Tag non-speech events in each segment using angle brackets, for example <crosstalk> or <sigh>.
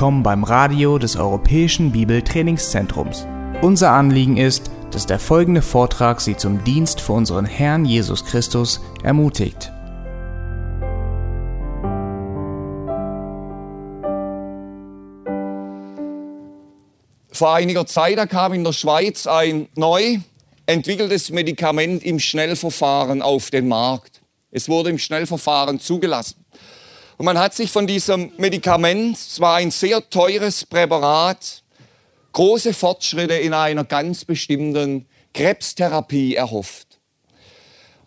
willkommen beim Radio des Europäischen Bibeltrainingszentrums. Unser Anliegen ist, dass der folgende Vortrag Sie zum Dienst für unseren Herrn Jesus Christus ermutigt. Vor einiger Zeit kam in der Schweiz ein neu entwickeltes Medikament im Schnellverfahren auf den Markt. Es wurde im Schnellverfahren zugelassen. Und man hat sich von diesem Medikament, zwar ein sehr teures Präparat, große Fortschritte in einer ganz bestimmten Krebstherapie erhofft.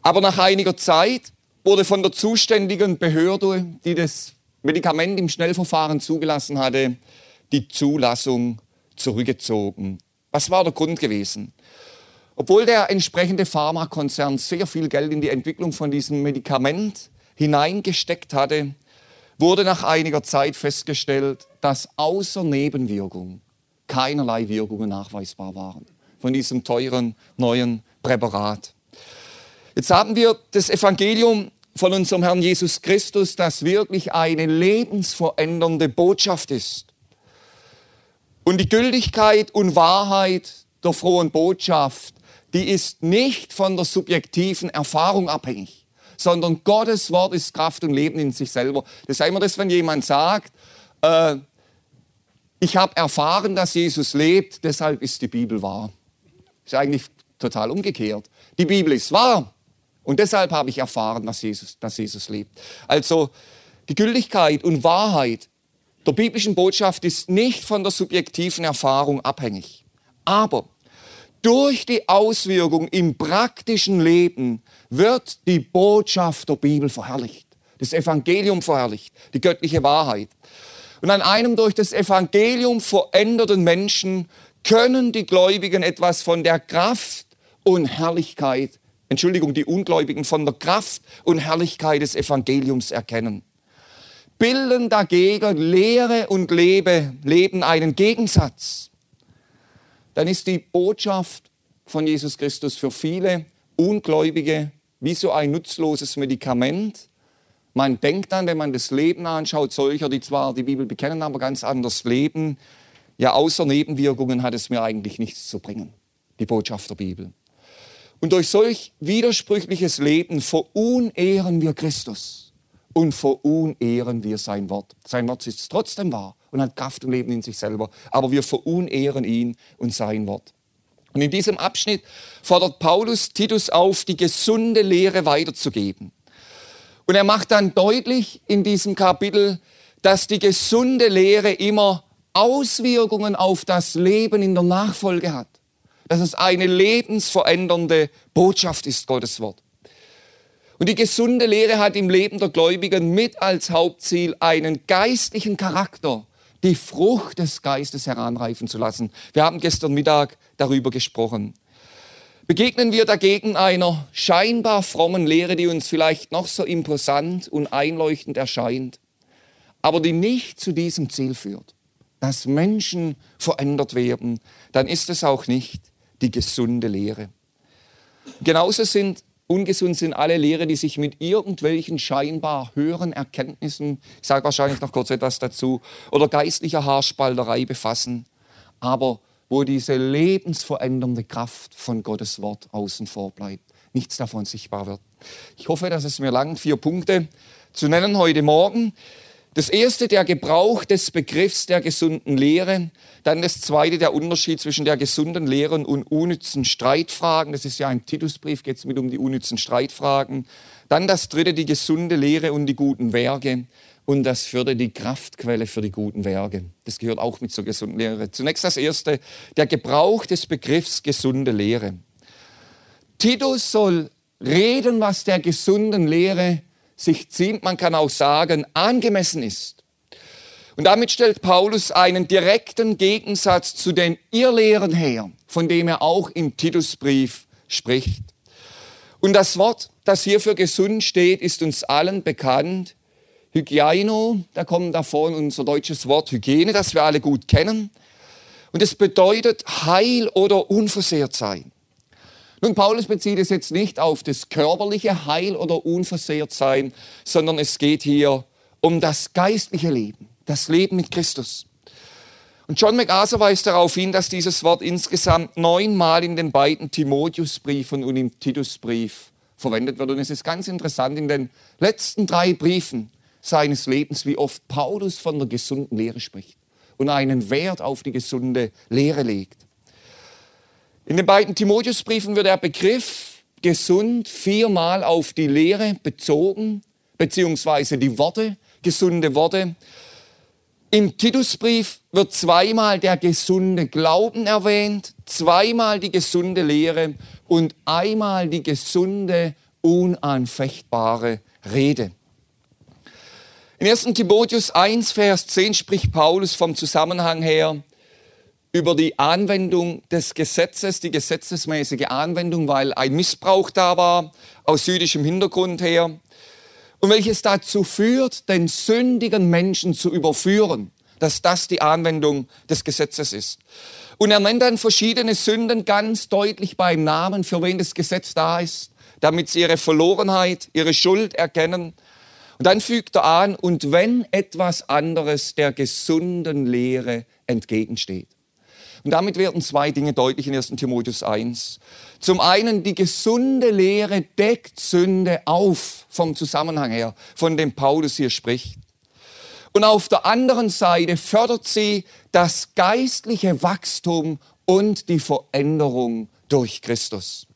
Aber nach einiger Zeit wurde von der zuständigen Behörde, die das Medikament im Schnellverfahren zugelassen hatte, die Zulassung zurückgezogen. Was war der Grund gewesen? Obwohl der entsprechende Pharmakonzern sehr viel Geld in die Entwicklung von diesem Medikament hineingesteckt hatte, wurde nach einiger Zeit festgestellt, dass außer Nebenwirkung keinerlei Wirkungen nachweisbar waren von diesem teuren neuen Präparat. Jetzt haben wir das Evangelium von unserem Herrn Jesus Christus, das wirklich eine lebensverändernde Botschaft ist. Und die Gültigkeit und Wahrheit der frohen Botschaft, die ist nicht von der subjektiven Erfahrung abhängig sondern Gottes Wort ist Kraft und Leben in sich selber. Das ist immer das, wenn jemand sagt, äh, ich habe erfahren, dass Jesus lebt, deshalb ist die Bibel wahr. Ist eigentlich total umgekehrt. Die Bibel ist wahr und deshalb habe ich erfahren, dass Jesus, dass Jesus lebt. Also die Gültigkeit und Wahrheit der biblischen Botschaft ist nicht von der subjektiven Erfahrung abhängig. Aber durch die Auswirkung im praktischen Leben wird die Botschaft der Bibel verherrlicht, das Evangelium verherrlicht, die göttliche Wahrheit. Und an einem durch das Evangelium veränderten Menschen können die Gläubigen etwas von der Kraft und Herrlichkeit, Entschuldigung, die Ungläubigen von der Kraft und Herrlichkeit des Evangeliums erkennen. Bilden dagegen Lehre und Lebe, Leben einen Gegensatz. Dann ist die Botschaft von Jesus Christus für viele Ungläubige wie so ein nutzloses Medikament. Man denkt dann, wenn man das Leben anschaut, solcher, die zwar die Bibel bekennen, aber ganz anders leben, ja, außer Nebenwirkungen hat es mir eigentlich nichts zu bringen, die Botschaft der Bibel. Und durch solch widersprüchliches Leben verunehren wir Christus und verunehren wir sein Wort. Sein Wort ist trotzdem wahr und hat Kraft und Leben in sich selber, aber wir verunehren ihn und sein Wort. Und in diesem Abschnitt fordert Paulus Titus auf, die gesunde Lehre weiterzugeben. Und er macht dann deutlich in diesem Kapitel, dass die gesunde Lehre immer Auswirkungen auf das Leben in der Nachfolge hat. Dass es eine lebensverändernde Botschaft ist, Gottes Wort. Und die gesunde Lehre hat im Leben der Gläubigen mit als Hauptziel einen geistlichen Charakter, die Frucht des Geistes heranreifen zu lassen. Wir haben gestern Mittag darüber gesprochen. Begegnen wir dagegen einer scheinbar frommen Lehre, die uns vielleicht noch so imposant und einleuchtend erscheint, aber die nicht zu diesem Ziel führt, dass Menschen verändert werden, dann ist es auch nicht die gesunde Lehre. Genauso sind ungesund sind alle Lehre, die sich mit irgendwelchen scheinbar höheren Erkenntnissen, ich sage wahrscheinlich noch kurz etwas dazu, oder geistlicher Haarspalterei befassen, aber wo diese lebensverändernde Kraft von Gottes Wort außen vor bleibt. Nichts davon sichtbar wird. Ich hoffe, dass es mir langt, vier Punkte zu nennen heute Morgen. Das erste, der Gebrauch des Begriffs der gesunden Lehre. Dann das zweite, der Unterschied zwischen der gesunden Lehre und unnützen Streitfragen. Das ist ja ein Titusbrief, geht es mit um die unnützen Streitfragen. Dann das dritte, die gesunde Lehre und die guten Werke und das vierte die Kraftquelle für die guten Werke. Das gehört auch mit zur gesunden Lehre. Zunächst das erste, der Gebrauch des Begriffs gesunde Lehre. Titus soll reden, was der gesunden Lehre sich ziemt, man kann auch sagen, angemessen ist. Und damit stellt Paulus einen direkten Gegensatz zu den Irrlehren her, von dem er auch im Titusbrief spricht. Und das Wort, das hier für gesund steht, ist uns allen bekannt. Hygieno, da kommt davon unser deutsches Wort Hygiene, das wir alle gut kennen. Und es bedeutet heil oder unversehrt sein. Nun, Paulus bezieht es jetzt nicht auf das körperliche Heil oder unversehrt sein, sondern es geht hier um das geistliche Leben, das Leben mit Christus. Und John MacArthur weist darauf hin, dass dieses Wort insgesamt neunmal in den beiden Timotheusbriefen und im Titusbrief verwendet wird. Und es ist ganz interessant, in den letzten drei Briefen seines Lebens, wie oft Paulus von der gesunden Lehre spricht und einen Wert auf die gesunde Lehre legt. In den beiden Timotheusbriefen wird der Begriff gesund viermal auf die Lehre bezogen, beziehungsweise die Worte, gesunde Worte. Im Titusbrief wird zweimal der gesunde Glauben erwähnt, zweimal die gesunde Lehre und einmal die gesunde, unanfechtbare Rede. In 1. Timotheus 1, Vers 10 spricht Paulus vom Zusammenhang her über die Anwendung des Gesetzes, die gesetzesmäßige Anwendung, weil ein Missbrauch da war, aus jüdischem Hintergrund her und welches dazu führt, den sündigen Menschen zu überführen, dass das die Anwendung des Gesetzes ist. Und er nennt dann verschiedene Sünden ganz deutlich beim Namen, für wen das Gesetz da ist, damit sie ihre Verlorenheit, ihre Schuld erkennen. Und dann fügt er an, und wenn etwas anderes der gesunden Lehre entgegensteht. Und damit werden zwei Dinge deutlich in 1 Timotheus 1. Zum einen, die gesunde Lehre deckt Sünde auf vom Zusammenhang her, von dem Paulus hier spricht. Und auf der anderen Seite fördert sie das geistliche Wachstum und die Veränderung durch Christus.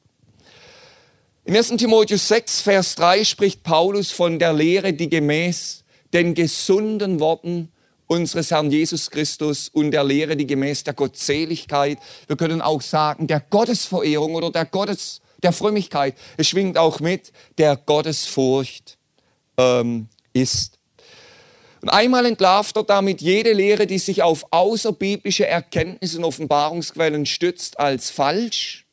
In 1 Timotheus 6, Vers 3 spricht Paulus von der Lehre, die gemäß den gesunden Worten unseres Herrn Jesus Christus und der Lehre, die gemäß der Gottseligkeit, wir können auch sagen, der Gottesverehrung oder der Gottes, der Frömmigkeit, es schwingt auch mit, der Gottesfurcht ähm, ist. Und einmal entlarvt er damit jede Lehre, die sich auf außerbiblische Erkenntnisse und Offenbarungsquellen stützt, als falsch.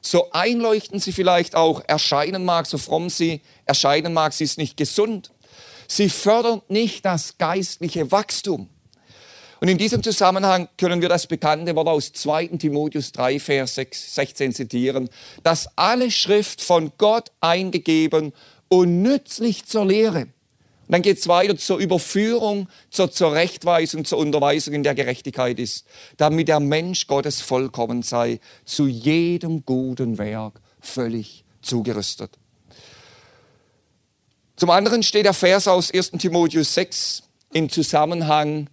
So einleuchten sie vielleicht auch erscheinen mag, so fromm sie erscheinen mag, sie ist nicht gesund. Sie fördert nicht das geistliche Wachstum. Und in diesem Zusammenhang können wir das bekannte Wort aus 2. Timotheus 3, Vers 16 zitieren, dass alle Schrift von Gott eingegeben und nützlich zur Lehre. Und dann geht es weiter zur Überführung, zur Zurechtweisung, zur Unterweisung in der Gerechtigkeit ist, damit der Mensch Gottes vollkommen sei, zu jedem guten Werk völlig zugerüstet. Zum anderen steht der Vers aus 1 Timotheus 6 im Zusammenhang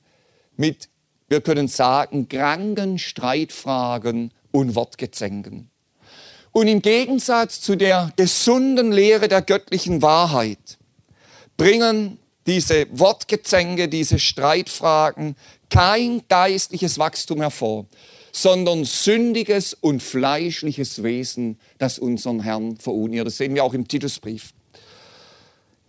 mit, wir können sagen, kranken Streitfragen und Wortgezänken. Und im Gegensatz zu der gesunden Lehre der göttlichen Wahrheit bringen diese Wortgezänke, diese Streitfragen kein geistliches Wachstum hervor, sondern sündiges und fleischliches Wesen, das unseren Herrn verunirrt. Das sehen wir auch im Titusbrief.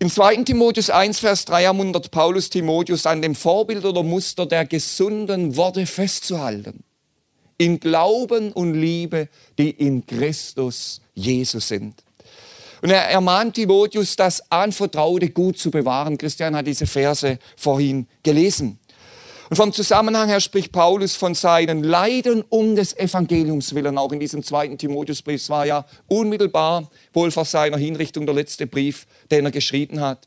Im 2. Timotheus 1, Vers 3 ermuntert Paulus Timotheus an dem Vorbild oder Muster der gesunden Worte festzuhalten. In Glauben und Liebe, die in Christus Jesus sind. Und er ermahnt Timotheus, das Anvertraute gut zu bewahren. Christian hat diese Verse vorhin gelesen. Und vom Zusammenhang her spricht Paulus von seinen Leiden um des Evangeliums willen, auch in diesem zweiten Timotheusbrief. Es war ja unmittelbar wohl vor seiner Hinrichtung der letzte Brief, den er geschrieben hat.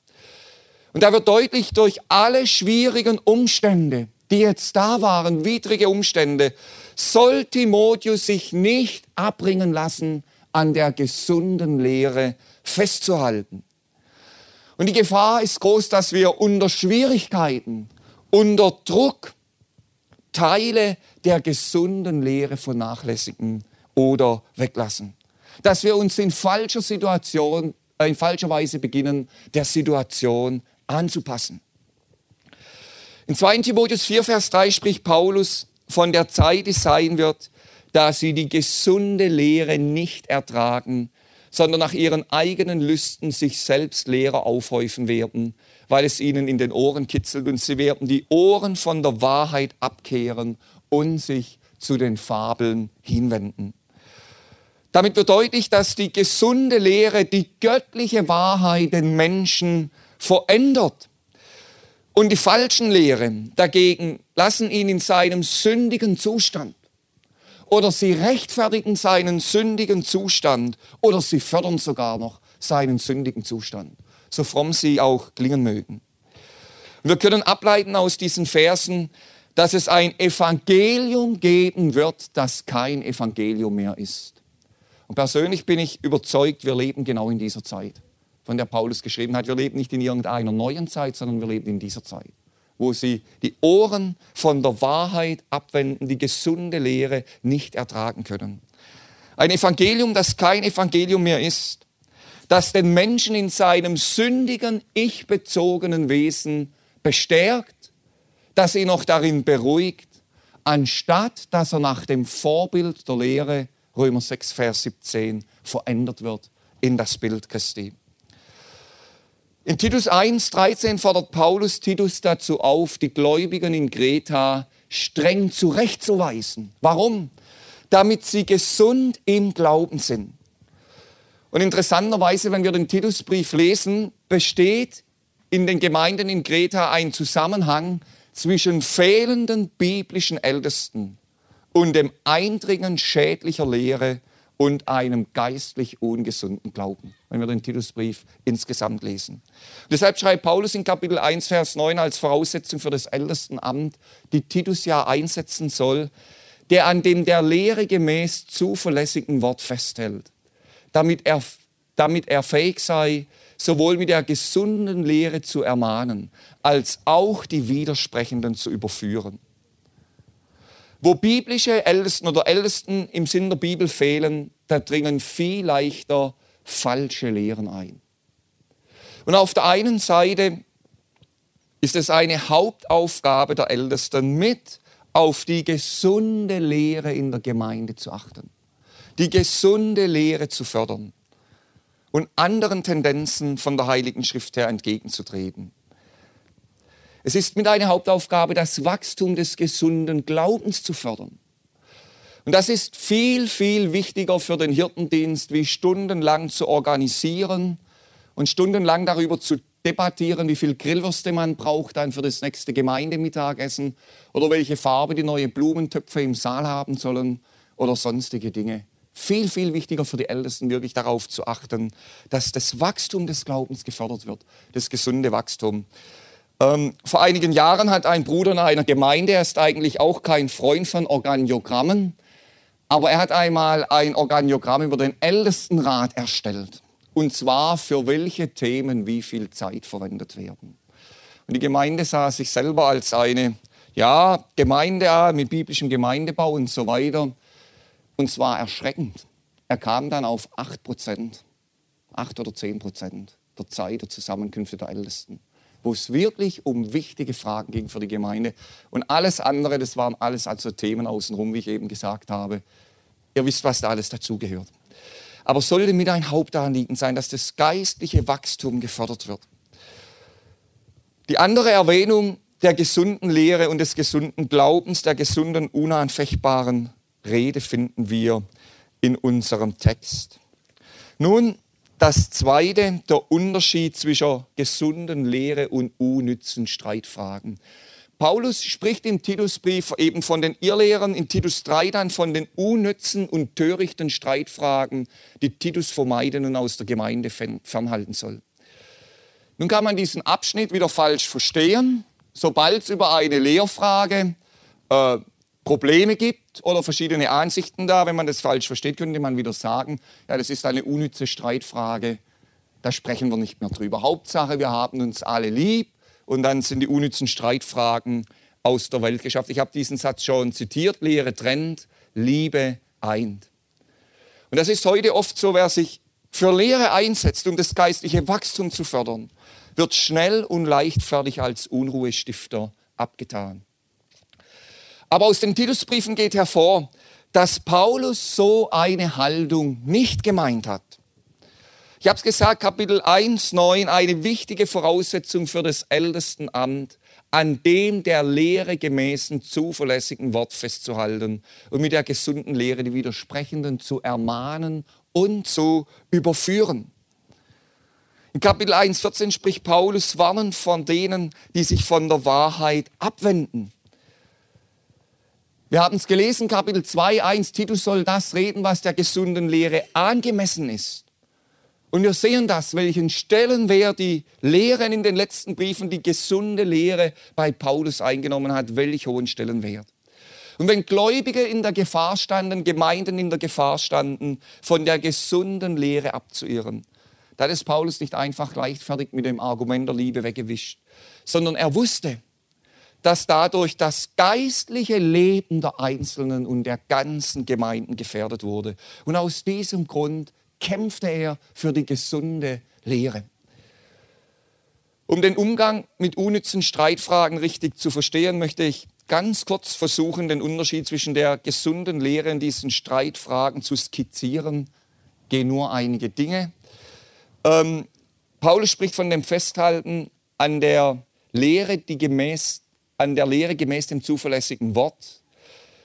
Und da wird deutlich, durch alle schwierigen Umstände, die jetzt da waren, widrige Umstände, soll Timotheus sich nicht abbringen lassen, an der gesunden Lehre festzuhalten. Und die Gefahr ist groß, dass wir unter Schwierigkeiten, unter Druck Teile der gesunden Lehre vernachlässigen oder weglassen. Dass wir uns in falscher Situation, äh, in falscher Weise beginnen, der Situation anzupassen. In 2. Timotheus 4, Vers 3 spricht Paulus von der Zeit, die sein wird, da sie die gesunde Lehre nicht ertragen, sondern nach ihren eigenen Lüsten sich selbst Lehrer aufhäufen werden weil es ihnen in den Ohren kitzelt und sie werden die Ohren von der Wahrheit abkehren und sich zu den Fabeln hinwenden. Damit wird deutlich, dass die gesunde Lehre, die göttliche Wahrheit den Menschen verändert. Und die falschen Lehren dagegen lassen ihn in seinem sündigen Zustand. Oder sie rechtfertigen seinen sündigen Zustand. Oder sie fördern sogar noch seinen sündigen Zustand so fromm sie auch klingen mögen. Wir können ableiten aus diesen Versen, dass es ein Evangelium geben wird, das kein Evangelium mehr ist. Und persönlich bin ich überzeugt, wir leben genau in dieser Zeit, von der Paulus geschrieben hat. Wir leben nicht in irgendeiner neuen Zeit, sondern wir leben in dieser Zeit, wo sie die Ohren von der Wahrheit abwenden, die gesunde Lehre nicht ertragen können. Ein Evangelium, das kein Evangelium mehr ist, das den Menschen in seinem sündigen, ich-bezogenen Wesen bestärkt, das ihn auch darin beruhigt, anstatt dass er nach dem Vorbild der Lehre Römer 6, Vers 17 verändert wird in das Bild Christi. In Titus 1, 13 fordert Paulus Titus dazu auf, die Gläubigen in Kreta streng zurechtzuweisen. Warum? Damit sie gesund im Glauben sind. Und interessanterweise, wenn wir den Titusbrief lesen, besteht in den Gemeinden in Kreta ein Zusammenhang zwischen fehlenden biblischen Ältesten und dem Eindringen schädlicher Lehre und einem geistlich ungesunden Glauben, wenn wir den Titusbrief insgesamt lesen. Deshalb schreibt Paulus in Kapitel 1, Vers 9 als Voraussetzung für das Ältestenamt, die Titus ja einsetzen soll, der an dem der Lehre gemäß zuverlässigen Wort festhält, damit er, damit er fähig sei, sowohl mit der gesunden Lehre zu ermahnen, als auch die Widersprechenden zu überführen. Wo biblische Ältesten oder Ältesten im Sinn der Bibel fehlen, da dringen viel leichter falsche Lehren ein. Und auf der einen Seite ist es eine Hauptaufgabe der Ältesten, mit auf die gesunde Lehre in der Gemeinde zu achten, die gesunde Lehre zu fördern und anderen Tendenzen von der Heiligen Schrift her entgegenzutreten. Es ist mit einer Hauptaufgabe, das Wachstum des gesunden Glaubens zu fördern. Und das ist viel, viel wichtiger für den Hirtendienst, wie stundenlang zu organisieren und stundenlang darüber zu debattieren, wie viel Grillwürste man braucht dann für das nächste Gemeindemittagessen oder welche Farbe die neuen Blumentöpfe im Saal haben sollen oder sonstige Dinge. Viel, viel wichtiger für die Ältesten wirklich darauf zu achten, dass das Wachstum des Glaubens gefördert wird, das gesunde Wachstum. Ähm, vor einigen Jahren hat ein Bruder in einer Gemeinde, er ist eigentlich auch kein Freund von Organiogrammen, aber er hat einmal ein Organiogramm über den Ältestenrat erstellt. Und zwar für welche Themen wie viel Zeit verwendet werden. Und die Gemeinde sah sich selber als eine ja, Gemeinde mit biblischem Gemeindebau und so weiter. Und zwar erschreckend. Er kam dann auf 8 Prozent, 8 oder 10 Prozent der Zeit der Zusammenkünfte der Ältesten wo es wirklich um wichtige Fragen ging für die Gemeinde. Und alles andere, das waren alles also Themen außenrum, wie ich eben gesagt habe. Ihr wisst, was da alles dazugehört. Aber sollte mit ein Hauptanliegen sein, dass das geistliche Wachstum gefördert wird. Die andere Erwähnung der gesunden Lehre und des gesunden Glaubens, der gesunden, unanfechtbaren Rede finden wir in unserem Text. Nun, das zweite, der Unterschied zwischen gesunden Lehre und unnützen Streitfragen. Paulus spricht im Titusbrief eben von den Irrlehrern, in Titus 3 dann von den unnützen und törichten Streitfragen, die Titus vermeiden und aus der Gemeinde fernhalten soll. Nun kann man diesen Abschnitt wieder falsch verstehen. Sobald es über eine Lehrfrage äh, Probleme gibt oder verschiedene Ansichten da. Wenn man das falsch versteht, könnte man wieder sagen, ja, das ist eine unnütze Streitfrage, da sprechen wir nicht mehr drüber. Hauptsache, wir haben uns alle lieb und dann sind die unnützen Streitfragen aus der Welt geschafft. Ich habe diesen Satz schon zitiert, Lehre trennt, Liebe eint. Und das ist heute oft so, wer sich für Lehre einsetzt, um das geistliche Wachstum zu fördern, wird schnell und leichtfertig als Unruhestifter abgetan. Aber aus den Titusbriefen geht hervor, dass Paulus so eine Haltung nicht gemeint hat. Ich habe es gesagt, Kapitel 1, 9, eine wichtige Voraussetzung für das Ältestenamt, an dem der Lehre gemäßen zuverlässigen Wort festzuhalten und mit der gesunden Lehre die Widersprechenden zu ermahnen und zu überführen. In Kapitel 1, 14 spricht Paulus warnend von denen, die sich von der Wahrheit abwenden. Wir haben es gelesen, Kapitel 2, 1, Titus soll das reden, was der gesunden Lehre angemessen ist. Und wir sehen das, welchen Stellenwert die Lehren in den letzten Briefen, die gesunde Lehre bei Paulus eingenommen hat, welch hohen Stellenwert. Und wenn Gläubige in der Gefahr standen, Gemeinden in der Gefahr standen, von der gesunden Lehre abzuirren, dann ist Paulus nicht einfach leichtfertig mit dem Argument der Liebe weggewischt, sondern er wusste, dass dadurch das geistliche Leben der Einzelnen und der ganzen Gemeinden gefährdet wurde. Und aus diesem Grund kämpfte er für die gesunde Lehre. Um den Umgang mit unnützen Streitfragen richtig zu verstehen, möchte ich ganz kurz versuchen, den Unterschied zwischen der gesunden Lehre und diesen Streitfragen zu skizzieren. Gehen nur einige Dinge. Ähm, Paulus spricht von dem Festhalten an der Lehre, die gemäß, an der Lehre gemäß dem zuverlässigen Wort.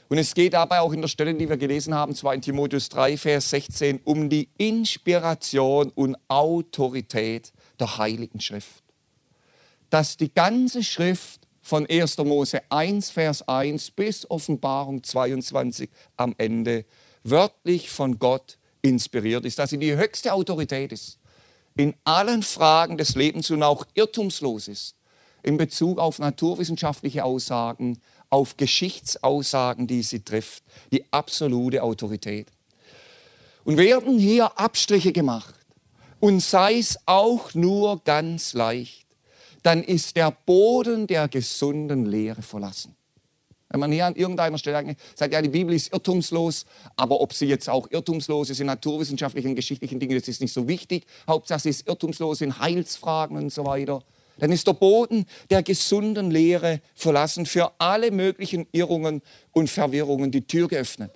Und es geht dabei auch in der Stelle, die wir gelesen haben, 2 Timotheus 3, Vers 16, um die Inspiration und Autorität der Heiligen Schrift. Dass die ganze Schrift von 1. Mose 1, Vers 1 bis Offenbarung 22 am Ende wörtlich von Gott inspiriert ist, dass sie die höchste Autorität ist in allen Fragen des Lebens und auch irrtumslos ist in Bezug auf naturwissenschaftliche Aussagen, auf Geschichtsaussagen, die sie trifft, die absolute Autorität. Und werden hier Abstriche gemacht, und sei es auch nur ganz leicht, dann ist der Boden der gesunden Lehre verlassen. Wenn man hier an irgendeiner Stelle sagt, ja, die Bibel ist irrtumslos, aber ob sie jetzt auch irrtumslos ist in naturwissenschaftlichen, geschichtlichen Dingen, das ist nicht so wichtig. Hauptsache, sie ist irrtumslos in Heilsfragen und so weiter dann ist der Boden der gesunden Lehre verlassen, für alle möglichen Irrungen und Verwirrungen die Tür geöffnet.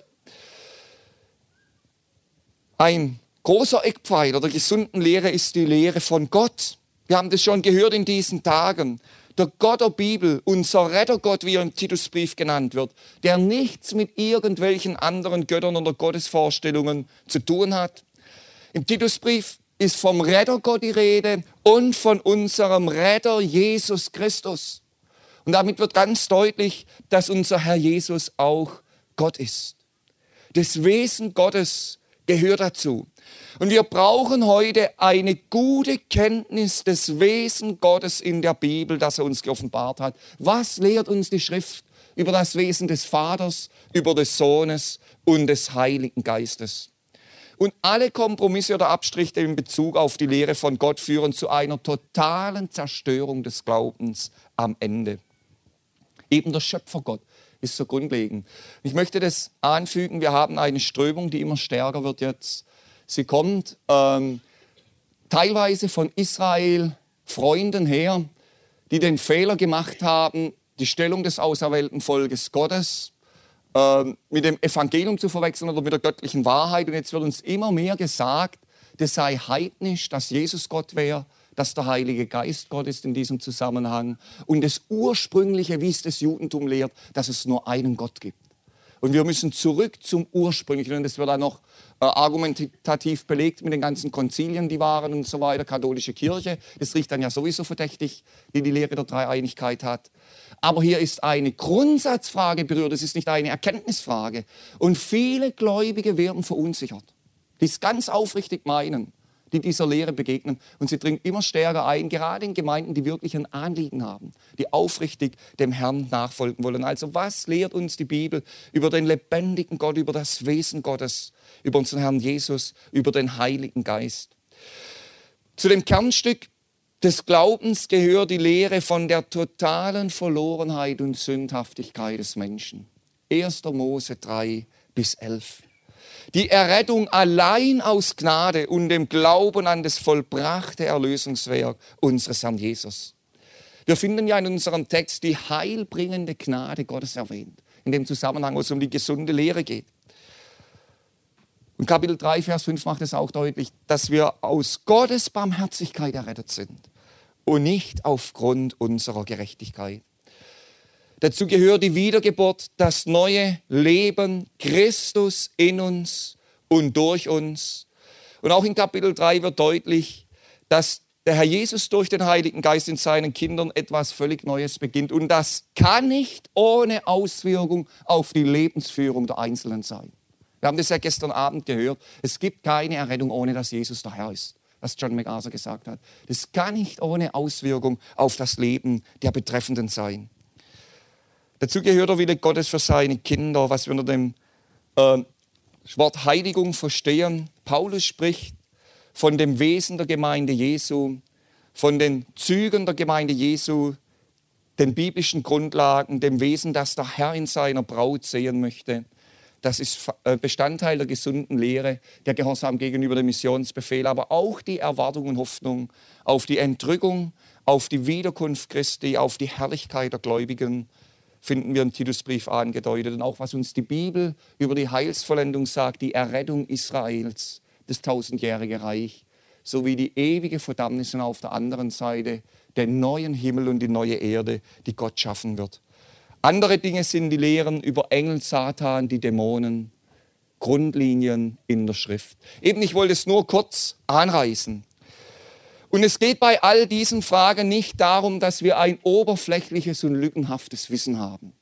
Ein großer Eckpfeiler der gesunden Lehre ist die Lehre von Gott. Wir haben das schon gehört in diesen Tagen. Der Gott der Bibel, unser Rettergott, wie er im Titusbrief genannt wird, der nichts mit irgendwelchen anderen Göttern oder Gottesvorstellungen zu tun hat. Im Titusbrief ist vom Rettergott die Rede und von unserem Retter Jesus Christus. Und damit wird ganz deutlich, dass unser Herr Jesus auch Gott ist. Das Wesen Gottes gehört dazu. Und wir brauchen heute eine gute Kenntnis des Wesen Gottes in der Bibel, das er uns geoffenbart hat. Was lehrt uns die Schrift über das Wesen des Vaters, über des Sohnes und des Heiligen Geistes? Und alle Kompromisse oder Abstriche in Bezug auf die Lehre von Gott führen zu einer totalen Zerstörung des Glaubens am Ende. Eben der Schöpfergott ist so grundlegend. Ich möchte das anfügen, wir haben eine Strömung, die immer stärker wird jetzt. Sie kommt ähm, teilweise von Israel Freunden her, die den Fehler gemacht haben, die Stellung des auserwählten Volkes Gottes mit dem Evangelium zu verwechseln oder mit der göttlichen Wahrheit. Und jetzt wird uns immer mehr gesagt, das sei heidnisch, dass Jesus Gott wäre, dass der Heilige Geist Gott ist in diesem Zusammenhang. Und das Ursprüngliche, wie es das Judentum lehrt, dass es nur einen Gott gibt. Und wir müssen zurück zum Ursprünglichen. Und das wird dann noch äh, argumentativ belegt mit den ganzen Konzilien, die waren und so weiter, katholische Kirche. Das riecht dann ja sowieso verdächtig, die die Lehre der Dreieinigkeit hat. Aber hier ist eine Grundsatzfrage berührt, es ist nicht eine Erkenntnisfrage. Und viele Gläubige werden verunsichert, die es ganz aufrichtig meinen, die dieser Lehre begegnen. Und sie dringen immer stärker ein, gerade in Gemeinden, die wirklich ein Anliegen haben, die aufrichtig dem Herrn nachfolgen wollen. Also was lehrt uns die Bibel über den lebendigen Gott, über das Wesen Gottes, über unseren Herrn Jesus, über den Heiligen Geist? Zu dem Kernstück des Glaubens gehört die Lehre von der totalen Verlorenheit und Sündhaftigkeit des Menschen. 1. Mose 3 bis 11. Die Errettung allein aus Gnade und dem Glauben an das vollbrachte Erlösungswerk unseres Herrn Jesus. Wir finden ja in unserem Text die heilbringende Gnade Gottes erwähnt, in dem Zusammenhang, wo es um die gesunde Lehre geht. Und Kapitel 3, Vers 5 macht es auch deutlich, dass wir aus Gottes Barmherzigkeit errettet sind und nicht aufgrund unserer Gerechtigkeit. Dazu gehört die Wiedergeburt, das neue Leben, Christus in uns und durch uns. Und auch in Kapitel 3 wird deutlich, dass der Herr Jesus durch den Heiligen Geist in seinen Kindern etwas völlig Neues beginnt. Und das kann nicht ohne Auswirkung auf die Lebensführung der Einzelnen sein. Wir haben das ja gestern Abend gehört. Es gibt keine Errettung, ohne dass Jesus der Herr ist. Was John MacArthur gesagt hat. Das kann nicht ohne Auswirkung auf das Leben der Betreffenden sein. Dazu gehört der Wille Gottes für seine Kinder, was wir unter dem äh, Wort Heiligung verstehen. Paulus spricht von dem Wesen der Gemeinde Jesu, von den Zügen der Gemeinde Jesu, den biblischen Grundlagen, dem Wesen, das der Herr in seiner Braut sehen möchte. Das ist äh, Bestandteil der gesunden Lehre, der Gehorsam gegenüber dem Missionsbefehl, aber auch die Erwartung und Hoffnung auf die Entrückung, auf die Wiederkunft Christi, auf die Herrlichkeit der Gläubigen, finden wir im Titusbrief angedeutet. Und auch was uns die Bibel über die Heilsvollendung sagt, die Errettung Israels, das tausendjährige Reich, sowie die ewige Verdammnis auf der anderen Seite, den neuen Himmel und die neue Erde, die Gott schaffen wird. Andere Dinge sind die Lehren über Engel, Satan, die Dämonen, Grundlinien in der Schrift. Eben, ich wollte es nur kurz anreißen. Und es geht bei all diesen Fragen nicht darum, dass wir ein oberflächliches und lückenhaftes Wissen haben.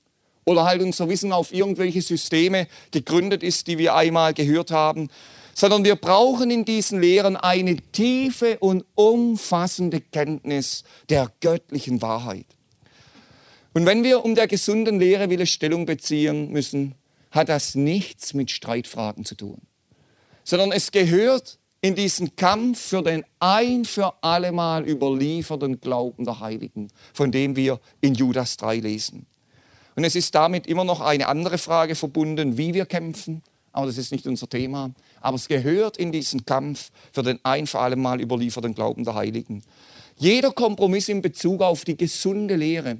Oder halt unser Wissen auf irgendwelche Systeme gegründet ist, die wir einmal gehört haben, sondern wir brauchen in diesen Lehren eine tiefe und umfassende Kenntnis der göttlichen Wahrheit. Und wenn wir um der gesunden Lehre willen Stellung beziehen müssen, hat das nichts mit Streitfragen zu tun, sondern es gehört in diesen Kampf für den ein für allemal überlieferten Glauben der Heiligen, von dem wir in Judas 3 lesen. Und es ist damit immer noch eine andere Frage verbunden, wie wir kämpfen, aber das ist nicht unser Thema. Aber es gehört in diesen Kampf für den ein für alle Mal überlieferten Glauben der Heiligen. Jeder Kompromiss in Bezug auf die gesunde Lehre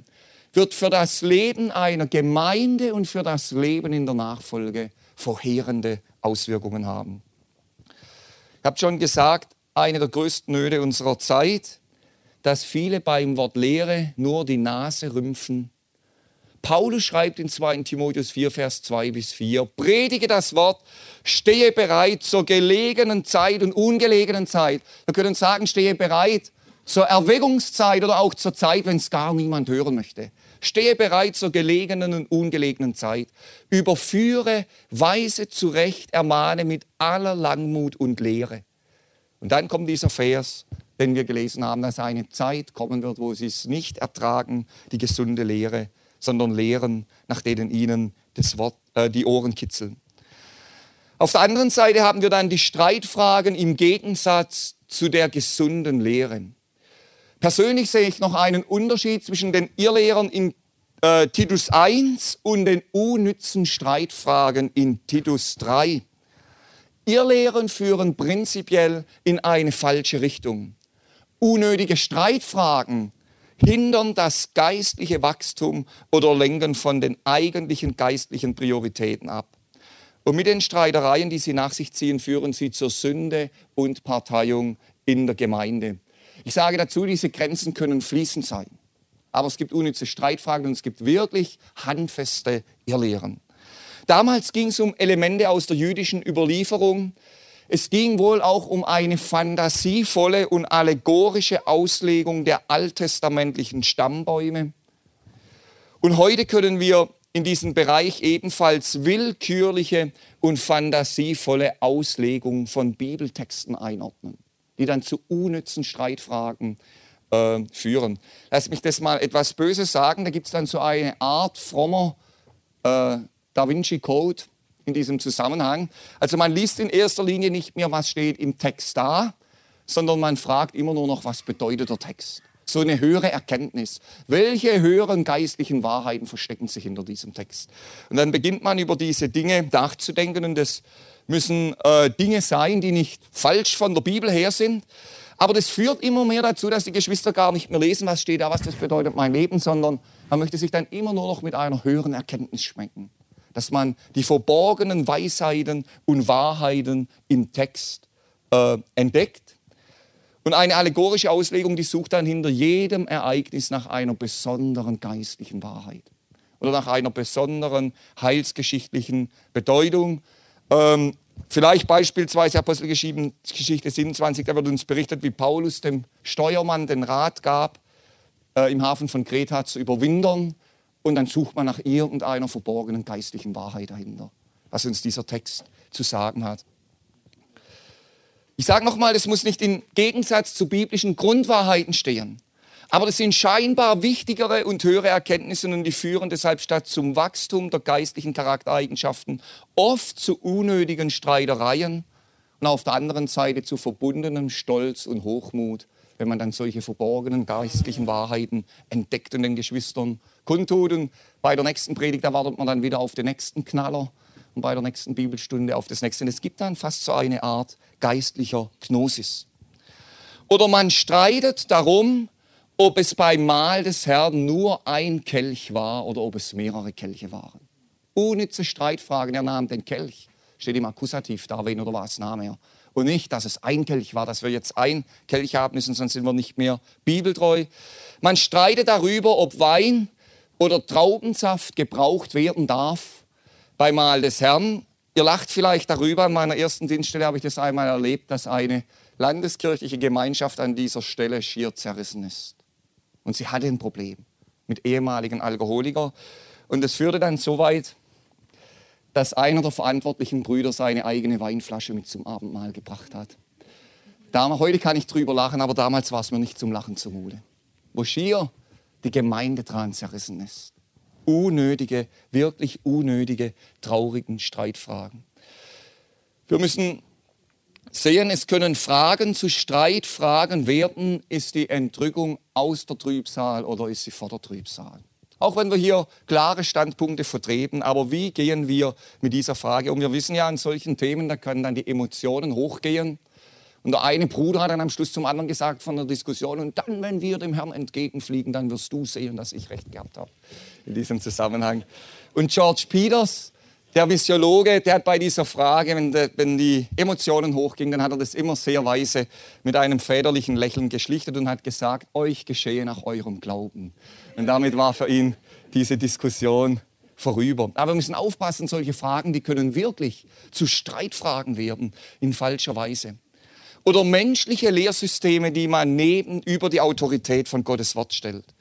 wird für das Leben einer Gemeinde und für das Leben in der Nachfolge verheerende Auswirkungen haben. Ich habe schon gesagt, eine der größten Nöte unserer Zeit, dass viele beim Wort Lehre nur die Nase rümpfen Paulus schreibt in 2 Timotheus 4, Vers 2 bis 4, predige das Wort, stehe bereit zur gelegenen Zeit und ungelegenen Zeit. Wir können sagen, stehe bereit zur Erweckungszeit oder auch zur Zeit, wenn es gar niemand hören möchte. Stehe bereit zur gelegenen und ungelegenen Zeit. Überführe, weise zurecht, ermahne mit aller Langmut und Lehre. Und dann kommt dieser Vers, den wir gelesen haben, dass eine Zeit kommen wird, wo sie es nicht ertragen, die gesunde Lehre sondern Lehren, nach denen ihnen das Wort, äh, die Ohren kitzeln. Auf der anderen Seite haben wir dann die Streitfragen im Gegensatz zu der gesunden Lehre. Persönlich sehe ich noch einen Unterschied zwischen den Irrlehrern in äh, Titus 1 und den unnützen Streitfragen in Titus 3. Irrlehren führen prinzipiell in eine falsche Richtung. Unnötige Streitfragen hindern das geistliche Wachstum oder lenken von den eigentlichen geistlichen Prioritäten ab. Und mit den Streitereien, die sie nach sich ziehen, führen sie zur Sünde und Parteiung in der Gemeinde. Ich sage dazu, diese Grenzen können fließend sein. Aber es gibt unnütze Streitfragen und es gibt wirklich handfeste Irrlehren. Damals ging es um Elemente aus der jüdischen Überlieferung, es ging wohl auch um eine fantasievolle und allegorische Auslegung der alttestamentlichen Stammbäume. Und heute können wir in diesem Bereich ebenfalls willkürliche und fantasievolle Auslegung von Bibeltexten einordnen, die dann zu unnützen Streitfragen äh, führen. Lass mich das mal etwas Böses sagen. Da gibt es dann so eine Art frommer äh, Da Vinci Code in diesem Zusammenhang. Also man liest in erster Linie nicht mehr, was steht im Text da, sondern man fragt immer nur noch, was bedeutet der Text. So eine höhere Erkenntnis. Welche höheren geistlichen Wahrheiten verstecken sich hinter diesem Text? Und dann beginnt man über diese Dinge nachzudenken und das müssen äh, Dinge sein, die nicht falsch von der Bibel her sind. Aber das führt immer mehr dazu, dass die Geschwister gar nicht mehr lesen, was steht da, was das bedeutet mein Leben, sondern man möchte sich dann immer nur noch mit einer höheren Erkenntnis schmecken dass man die verborgenen Weisheiten und Wahrheiten im Text äh, entdeckt. Und eine allegorische Auslegung, die sucht dann hinter jedem Ereignis nach einer besonderen geistlichen Wahrheit oder nach einer besonderen heilsgeschichtlichen Bedeutung. Ähm, vielleicht beispielsweise Apostelgeschichte 27, da wird uns berichtet, wie Paulus dem Steuermann den Rat gab, äh, im Hafen von Kreta zu überwintern und dann sucht man nach irgendeiner verborgenen geistlichen Wahrheit dahinter, was uns dieser Text zu sagen hat. Ich sage nochmal, das muss nicht im Gegensatz zu biblischen Grundwahrheiten stehen. Aber das sind scheinbar wichtigere und höhere Erkenntnisse und die führen deshalb statt zum Wachstum der geistlichen Charaktereigenschaften oft zu unnötigen Streitereien und auf der anderen Seite zu verbundenem Stolz und Hochmut, wenn man dann solche verborgenen geistlichen Wahrheiten entdeckt und den Geschwistern kundtut. Und bei der nächsten Predigt, da wartet man dann wieder auf den nächsten Knaller und bei der nächsten Bibelstunde auf das nächste. Und es gibt dann fast so eine Art geistlicher Gnosis. Oder man streitet darum, ob es beim Mahl des Herrn nur ein Kelch war oder ob es mehrere Kelche waren. Unnütze Streitfragen, er nahm den Kelch. Steht im Akkusativ, da wen oder was nahm er. Und nicht, dass es ein Kelch war, dass wir jetzt ein Kelch haben müssen, sonst sind wir nicht mehr bibeltreu. Man streitet darüber, ob Wein oder Traubensaft gebraucht werden darf beim Mahl des Herrn. Ihr lacht vielleicht darüber, an meiner ersten Dienststelle habe ich das einmal erlebt, dass eine landeskirchliche Gemeinschaft an dieser Stelle schier zerrissen ist. Und sie hatte ein Problem mit ehemaligen Alkoholikern. Und es führte dann so weit, dass einer der verantwortlichen Brüder seine eigene Weinflasche mit zum Abendmahl gebracht hat. Damals, heute kann ich drüber lachen, aber damals war es mir nicht zum Lachen zumute. Wo schier die Gemeinde dran zerrissen ist. Unnötige, wirklich unnötige, traurigen Streitfragen. Wir müssen sehen, es können Fragen zu Streitfragen werden, ist die Entrückung aus der Trübsal oder ist sie vor der Trübsal? Auch wenn wir hier klare Standpunkte vertreten, aber wie gehen wir mit dieser Frage um? Wir wissen ja, an solchen Themen, da können dann die Emotionen hochgehen. Und der eine Bruder hat dann am Schluss zum anderen gesagt von der Diskussion, und dann, wenn wir dem Herrn entgegenfliegen, dann wirst du sehen, dass ich recht gehabt habe in diesem Zusammenhang. Und George Peters, der Missiologe, der hat bei dieser Frage, wenn, de, wenn, die Emotionen hochgingen, dann hat er das immer sehr weise mit einem väterlichen Lächeln geschlichtet und hat gesagt, euch geschehe nach eurem Glauben. Und damit war für ihn diese Diskussion vorüber. Aber wir müssen aufpassen, solche Fragen, die können wirklich zu Streitfragen werden, in falscher Weise. Oder menschliche Lehrsysteme, die man neben über die Autorität von Gottes Wort stellt.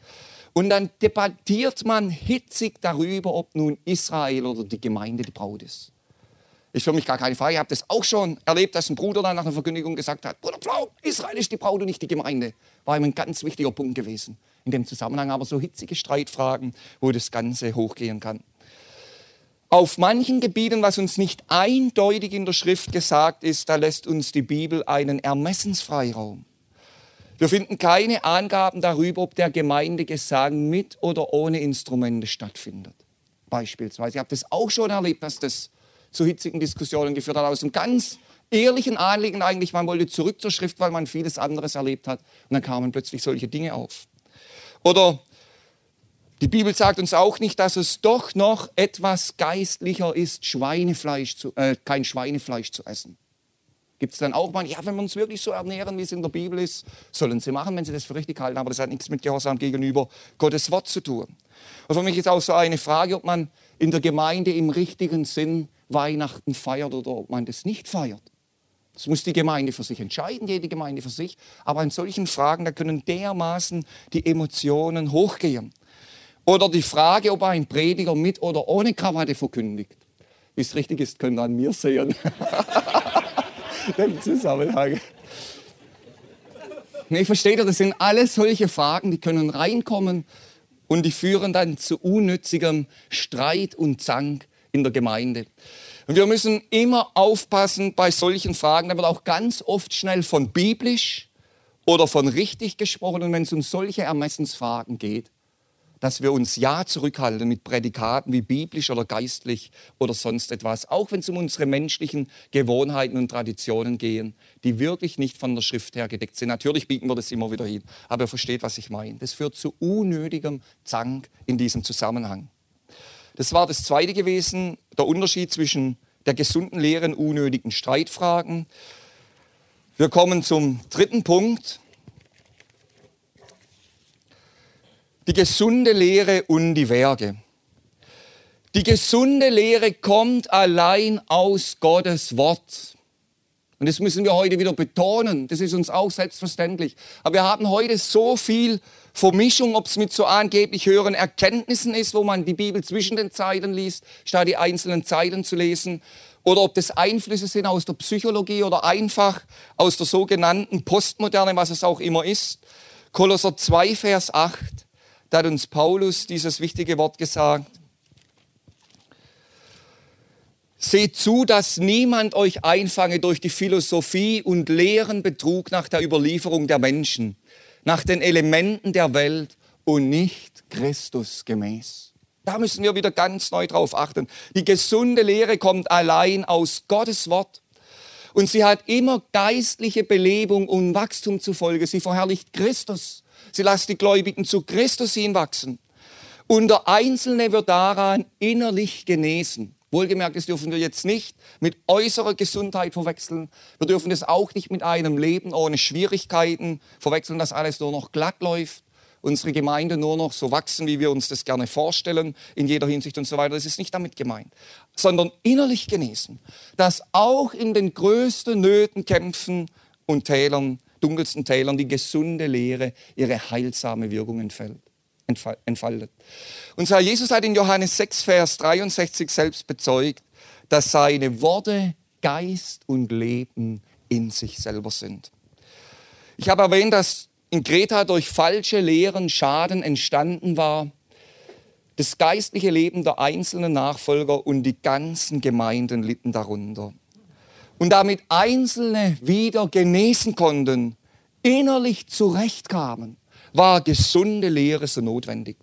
Und dann debattiert man hitzig darüber, ob nun Israel oder die Gemeinde die Braut ist. Ist für mich gar keine Frage. Ich habe das auch schon erlebt, dass ein Bruder dann nach einer Verkündigung gesagt hat, Bruder Pflau, Israel ist die Braut und nicht die Gemeinde. War ihm ein ganz wichtiger Punkt gewesen. In dem Zusammenhang aber so hitzige Streitfragen, wo das Ganze hochgehen kann. Auf manchen Gebieten, was uns nicht eindeutig in der Schrift gesagt ist, da lässt uns die Bibel einen Ermessensfreiraum. Wir finden keine Angaben darüber, ob der Gemeindegesang mit oder ohne Instrumente stattfindet. Beispielsweise. Ich habe das auch schon erlebt, dass das zu hitzigen Diskussionen geführt hat. Aus einem ganz ehrlichen Anliegen eigentlich, man wollte zurück zur Schrift, weil man vieles anderes erlebt hat. Und dann kamen plötzlich solche Dinge auf. Oder die Bibel sagt uns auch nicht, dass es doch noch etwas geistlicher ist, Schweinefleisch zu, äh, kein Schweinefleisch zu essen. Gibt es dann auch mal, ja, wenn wir uns wirklich so ernähren, wie es in der Bibel ist, sollen sie machen, wenn sie das für richtig halten. Aber das hat nichts mit Gehorsam gegenüber Gottes Wort zu tun. Und für mich ist auch so eine Frage, ob man in der Gemeinde im richtigen Sinn Weihnachten feiert oder ob man das nicht feiert. Das muss die Gemeinde für sich entscheiden, jede Gemeinde für sich. Aber in solchen Fragen, da können dermaßen die Emotionen hochgehen. Oder die Frage, ob ein Prediger mit oder ohne Krawatte verkündigt. Wie es richtig ist, können an mir sehen. <laughs> im Zusammenhang. Nee, versteht ihr, das sind alles solche Fragen, die können reinkommen und die führen dann zu unnützigem Streit und Zank in der Gemeinde. Und wir müssen immer aufpassen bei solchen Fragen. Da wird auch ganz oft schnell von biblisch oder von richtig gesprochen. Und wenn es um solche Ermessensfragen geht, dass wir uns ja zurückhalten mit Prädikaten wie biblisch oder geistlich oder sonst etwas, auch wenn es um unsere menschlichen Gewohnheiten und Traditionen gehen, die wirklich nicht von der Schrift her gedeckt sind. Natürlich bieten wir das immer wieder hin, aber ihr versteht, was ich meine. Das führt zu unnötigem Zank in diesem Zusammenhang. Das war das Zweite gewesen, der Unterschied zwischen der gesunden Lehre und unnötigen Streitfragen. Wir kommen zum dritten Punkt. Die gesunde Lehre und die Werke. Die gesunde Lehre kommt allein aus Gottes Wort. Und das müssen wir heute wieder betonen. Das ist uns auch selbstverständlich. Aber wir haben heute so viel Vermischung, ob es mit so angeblich höheren Erkenntnissen ist, wo man die Bibel zwischen den Zeilen liest, statt die einzelnen Zeilen zu lesen. oder ob das Einflüsse sind aus der Psychologie oder einfach aus der sogenannten Postmoderne, was es auch immer ist. Kolosser 2, Vers 8, da hat uns Paulus dieses wichtige Wort gesagt. Seht zu, dass niemand euch einfange durch die Philosophie und leeren Betrug nach der Überlieferung der Menschen, nach den Elementen der Welt und nicht Christus gemäß. Da müssen wir wieder ganz neu drauf achten. Die gesunde Lehre kommt allein aus Gottes Wort. Und sie hat immer geistliche Belebung und Wachstum zufolge. Sie verherrlicht Christus. Sie lässt die Gläubigen zu Christus hinwachsen. Und der Einzelne wird daran innerlich genesen. Wohlgemerkt, das dürfen wir jetzt nicht mit äußerer Gesundheit verwechseln. Wir dürfen das auch nicht mit einem Leben ohne Schwierigkeiten verwechseln, dass alles nur noch glatt läuft. Unsere Gemeinde nur noch so wachsen, wie wir uns das gerne vorstellen, in jeder Hinsicht und so weiter. Das ist nicht damit gemeint. Sondern innerlich genesen. Dass auch in den größten Nöten, Kämpfen und Tälern, dunkelsten Tälern, die gesunde Lehre ihre heilsame Wirkung entfällt entfaltet. Unser Jesus hat in Johannes 6, Vers 63 selbst bezeugt, dass seine Worte Geist und Leben in sich selber sind. Ich habe erwähnt, dass in Kreta durch falsche Lehren Schaden entstanden war. Das geistliche Leben der einzelnen Nachfolger und die ganzen Gemeinden litten darunter. Und damit Einzelne wieder genesen konnten, innerlich zurechtkamen, war gesunde Lehre so notwendig.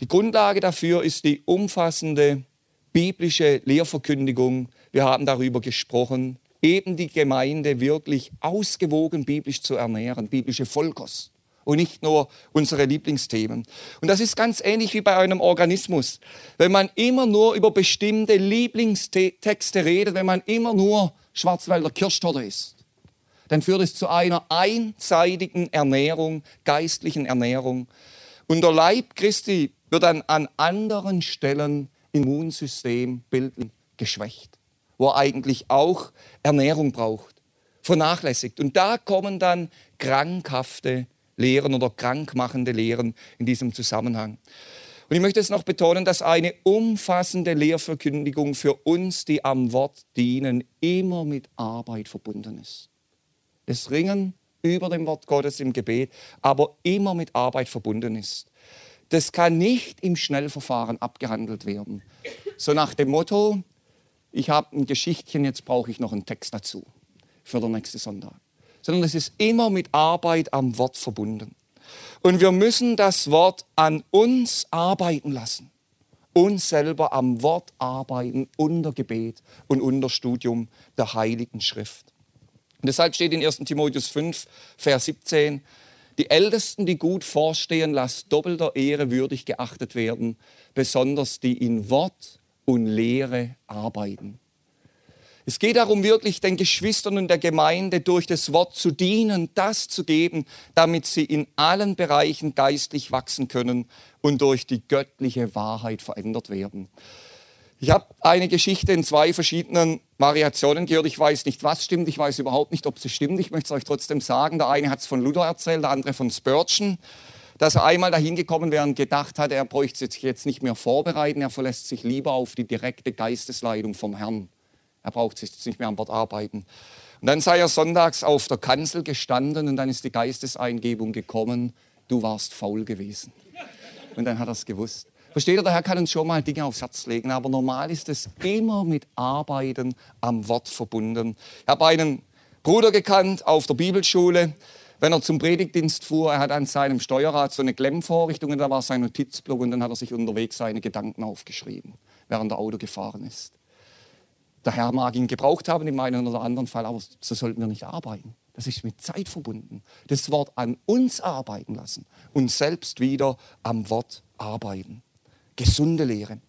Die Grundlage dafür ist die umfassende biblische Lehrverkündigung. Wir haben darüber gesprochen, eben die Gemeinde wirklich ausgewogen biblisch zu ernähren, biblische Vollkost und nicht nur unsere Lieblingsthemen. Und das ist ganz ähnlich wie bei einem Organismus. Wenn man immer nur über bestimmte Lieblingstexte redet, wenn man immer nur Schwarzwälder Kirschtorte isst, dann führt es zu einer einseitigen Ernährung, geistlichen Ernährung. Und der Leib Christi wird dann an anderen Stellen im Immunsystem bildlich geschwächt, wo er eigentlich auch Ernährung braucht, vernachlässigt. Und da kommen dann krankhafte Lehren oder krankmachende Lehren in diesem Zusammenhang. Und ich möchte es noch betonen, dass eine umfassende Lehrverkündigung für uns, die am Wort dienen, immer mit Arbeit verbunden ist das Ringen über dem Wort Gottes im Gebet, aber immer mit Arbeit verbunden ist. Das kann nicht im Schnellverfahren abgehandelt werden. So nach dem Motto, ich habe ein Geschichtchen, jetzt brauche ich noch einen Text dazu für den nächsten Sonntag. Sondern es ist immer mit Arbeit am Wort verbunden. Und wir müssen das Wort an uns arbeiten lassen. Uns selber am Wort arbeiten, unter Gebet und unter Studium der Heiligen Schrift. Und deshalb steht in 1 Timotheus 5, Vers 17, die Ältesten, die gut vorstehen, lasst doppelter Ehre würdig geachtet werden, besonders die in Wort und Lehre arbeiten. Es geht darum, wirklich den Geschwistern und der Gemeinde durch das Wort zu dienen, das zu geben, damit sie in allen Bereichen geistlich wachsen können und durch die göttliche Wahrheit verändert werden. Ich habe eine Geschichte in zwei verschiedenen Variationen gehört. Ich weiß nicht, was stimmt. Ich weiß überhaupt nicht, ob sie stimmt. Ich möchte es euch trotzdem sagen. Der eine hat es von Luther erzählt, der andere von Spurgeon. Dass er einmal dahin gekommen wäre und gedacht hat, er bräuchte sich jetzt nicht mehr vorbereiten. Er verlässt sich lieber auf die direkte Geistesleitung vom Herrn. Er braucht sich jetzt nicht mehr am Wort arbeiten. Und dann sei er sonntags auf der Kanzel gestanden und dann ist die Geisteseingebung gekommen. Du warst faul gewesen. Und dann hat er es gewusst. Versteht ihr, der Herr kann uns schon mal Dinge aufs Herz legen, aber normal ist es immer mit Arbeiten am Wort verbunden. Ich habe einen Bruder gekannt auf der Bibelschule, wenn er zum Predigtdienst fuhr, er hat an seinem Steuerrad so eine Klemmvorrichtung und da war sein Notizblock und dann hat er sich unterwegs seine Gedanken aufgeschrieben, während er Auto gefahren ist. Der Herr mag ihn gebraucht haben im einen oder anderen Fall, aber so sollten wir nicht arbeiten. Das ist mit Zeit verbunden. Das Wort an uns arbeiten lassen und selbst wieder am Wort arbeiten. Gesunde Lehre.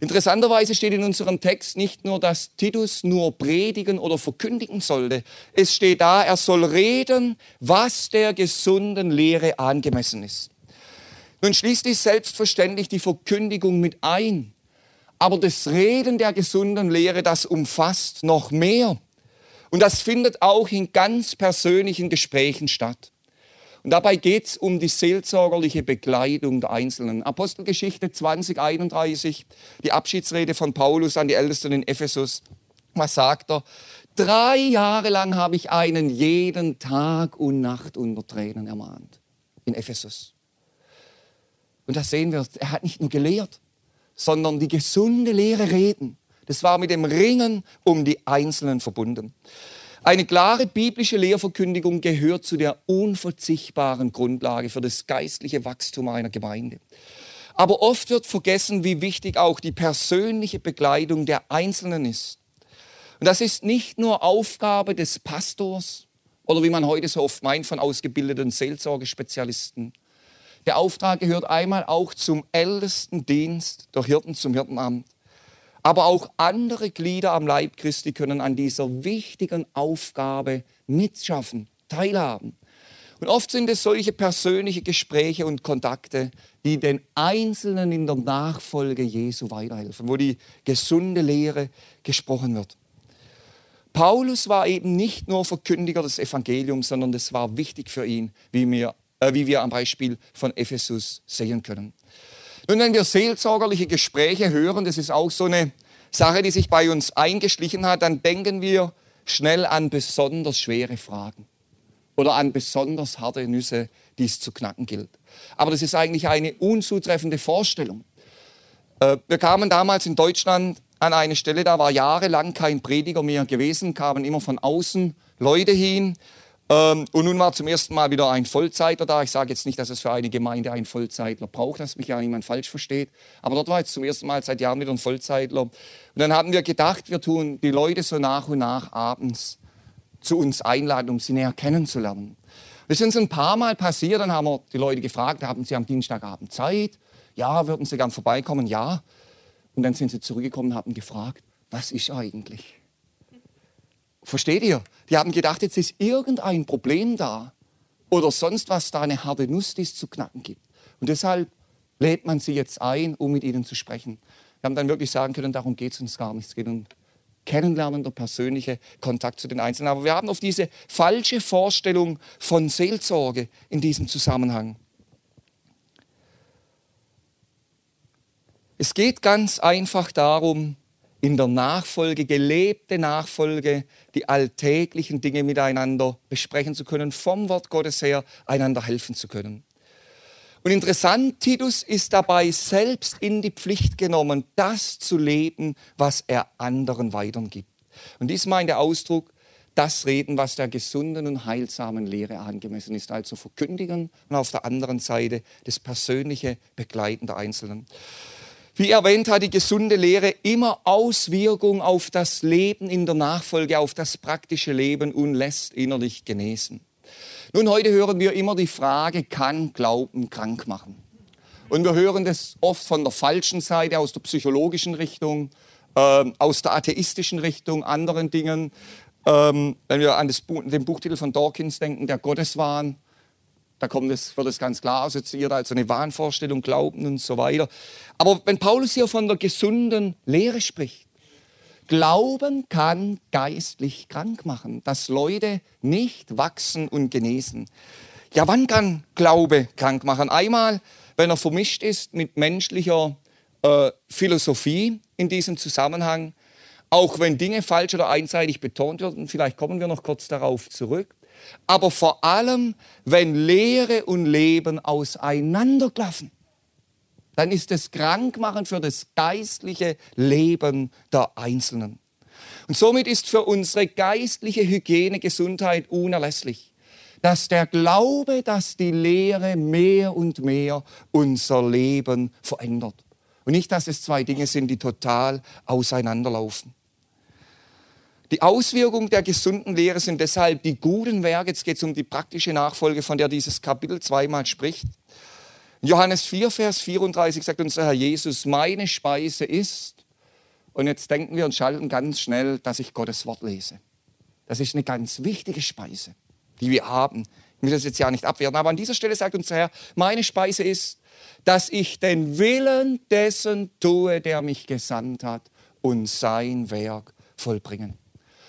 Interessanterweise steht in unserem Text nicht nur, dass Titus nur predigen oder verkündigen sollte. Es steht da, er soll reden, was der gesunden Lehre angemessen ist. Nun schließt dies selbstverständlich die Verkündigung mit ein. Aber das Reden der gesunden Lehre, das umfasst noch mehr. Und das findet auch in ganz persönlichen Gesprächen statt. Und dabei geht es um die seelsorgerliche Begleitung der Einzelnen. Apostelgeschichte 2031, die Abschiedsrede von Paulus an die Ältesten in Ephesus. Was sagt er? Drei Jahre lang habe ich einen jeden Tag und Nacht unter Tränen ermahnt. In Ephesus. Und da sehen wir, er hat nicht nur gelehrt, sondern die gesunde Lehre reden. Das war mit dem Ringen um die Einzelnen verbunden. Eine klare biblische Lehrverkündigung gehört zu der unverzichtbaren Grundlage für das geistliche Wachstum einer Gemeinde. Aber oft wird vergessen, wie wichtig auch die persönliche Begleitung der Einzelnen ist. Und das ist nicht nur Aufgabe des Pastors oder wie man heute so oft meint von ausgebildeten Seelsorgespezialisten. Der Auftrag gehört einmal auch zum ältesten Dienst der Hirten zum Hirtenamt. Aber auch andere Glieder am Leib Christi können an dieser wichtigen Aufgabe mitschaffen, teilhaben. Und oft sind es solche persönliche Gespräche und Kontakte, die den Einzelnen in der Nachfolge Jesu weiterhelfen, wo die gesunde Lehre gesprochen wird. Paulus war eben nicht nur Verkündiger des Evangeliums, sondern das war wichtig für ihn, wie wir, wie wir am Beispiel von Ephesus sehen können. Nun, wenn wir seelsorgerliche Gespräche hören, das ist auch so eine Sache, die sich bei uns eingeschlichen hat, dann denken wir schnell an besonders schwere Fragen oder an besonders harte Nüsse, die es zu knacken gilt. Aber das ist eigentlich eine unzutreffende Vorstellung. Äh, wir kamen damals in Deutschland an eine Stelle, da war jahrelang kein Prediger mehr gewesen, kamen immer von außen Leute hin, ähm, und nun war zum ersten Mal wieder ein Vollzeitler da. Ich sage jetzt nicht, dass es für eine Gemeinde ein Vollzeitler braucht, dass mich ja niemand falsch versteht. Aber dort war jetzt zum ersten Mal seit Jahren wieder ein Vollzeitler. Und dann haben wir gedacht, wir tun die Leute so nach und nach abends zu uns einladen, um sie näher kennenzulernen. Das ist uns ein paar Mal passiert, dann haben wir die Leute gefragt, haben sie am Dienstagabend Zeit? Ja, würden sie gern vorbeikommen? Ja. Und dann sind sie zurückgekommen und haben gefragt, was ist eigentlich? Versteht ihr? Die haben gedacht, jetzt ist irgendein Problem da oder sonst was da eine harte Nuss, die es zu knacken gibt. Und deshalb lädt man sie jetzt ein, um mit ihnen zu sprechen. Wir haben dann wirklich sagen können, darum geht es uns gar nicht. Es geht um Kennenlernen, der persönliche Kontakt zu den Einzelnen. Aber wir haben auf diese falsche Vorstellung von Seelsorge in diesem Zusammenhang. Es geht ganz einfach darum, in der Nachfolge, gelebte Nachfolge, die alltäglichen Dinge miteinander besprechen zu können, vom Wort Gottes her einander helfen zu können. Und interessant, Titus ist dabei selbst in die Pflicht genommen, das zu leben, was er anderen weitergibt. Und dies meint der Ausdruck, das reden, was der gesunden und heilsamen Lehre angemessen ist. Also verkündigen und auf der anderen Seite das persönliche Begleiten der Einzelnen. Wie erwähnt hat die gesunde Lehre immer Auswirkung auf das Leben in der Nachfolge, auf das praktische Leben und lässt innerlich genesen. Nun, heute hören wir immer die Frage, kann Glauben krank machen? Und wir hören das oft von der falschen Seite, aus der psychologischen Richtung, äh, aus der atheistischen Richtung, anderen Dingen. Ähm, wenn wir an das, den Buchtitel von Dawkins denken, der Gotteswahn, da kommt es, wird es ganz klar assoziiert als eine Wahnvorstellung, Glauben und so weiter. Aber wenn Paulus hier von der gesunden Lehre spricht, Glauben kann geistlich krank machen, dass Leute nicht wachsen und genesen. Ja, wann kann Glaube krank machen? Einmal, wenn er vermischt ist mit menschlicher äh, Philosophie in diesem Zusammenhang, auch wenn Dinge falsch oder einseitig betont werden, vielleicht kommen wir noch kurz darauf zurück aber vor allem, wenn Lehre und Leben auseinanderklaffen, dann ist es krankmachend für das geistliche Leben der Einzelnen. Und somit ist für unsere geistliche Hygiene, Gesundheit unerlässlich, dass der Glaube, dass die Lehre mehr und mehr unser Leben verändert. Und nicht, dass es zwei Dinge sind, die total auseinanderlaufen. Die Auswirkungen der gesunden Lehre sind deshalb die guten Werke. Jetzt geht es um die praktische Nachfolge, von der dieses Kapitel zweimal spricht. Johannes 4, Vers 34 sagt unser Herr Jesus, meine Speise ist, und jetzt denken wir und schalten ganz schnell, dass ich Gottes Wort lese. Das ist eine ganz wichtige Speise, die wir haben. Ich will das jetzt ja nicht abwerten, aber an dieser Stelle sagt unser Herr, meine Speise ist, dass ich den Willen dessen tue, der mich gesandt hat und sein Werk vollbringen.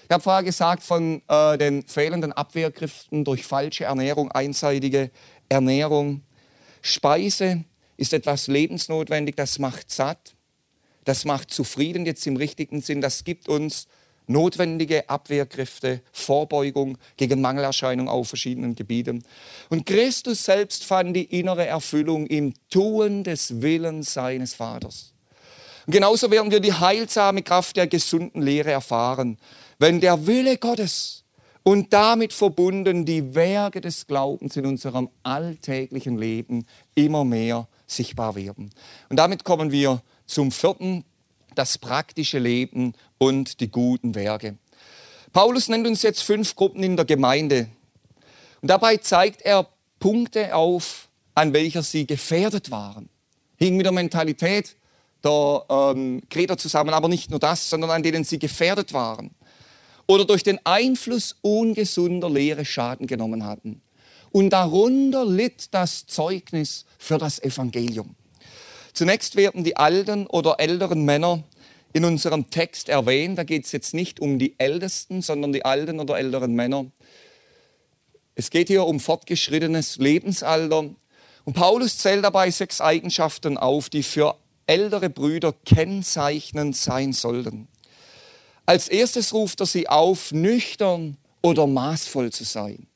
Ich habe vorher gesagt von äh, den fehlenden Abwehrkräften durch falsche Ernährung, einseitige Ernährung. Speise ist etwas lebensnotwendig, das macht satt, das macht zufrieden jetzt im richtigen Sinn, das gibt uns notwendige Abwehrkräfte, Vorbeugung gegen Mangelerscheinungen auf verschiedenen Gebieten. Und Christus selbst fand die innere Erfüllung im Tun des Willens seines Vaters. Und genauso werden wir die heilsame Kraft der gesunden Lehre erfahren, wenn der Wille Gottes und damit verbunden die Werke des Glaubens in unserem alltäglichen Leben immer mehr sichtbar werden. Und damit kommen wir zum vierten das praktische Leben und die guten Werke. Paulus nennt uns jetzt fünf Gruppen in der Gemeinde. Und dabei zeigt er Punkte auf, an welcher sie gefährdet waren. Hing mit der Mentalität der ähm, zusammen, aber nicht nur das, sondern an denen sie gefährdet waren. Oder durch den Einfluss ungesunder Lehre Schaden genommen hatten. Und darunter litt das Zeugnis für das Evangelium. Zunächst werden die alten oder älteren Männer in unserem Text erwähnt. Da geht es jetzt nicht um die Ältesten, sondern die alten oder älteren Männer. Es geht hier um fortgeschrittenes Lebensalter. Und Paulus zählt dabei sechs Eigenschaften auf, die für ältere Brüder kennzeichnend sein sollten. Als erstes ruft er sie auf, nüchtern oder maßvoll zu sein.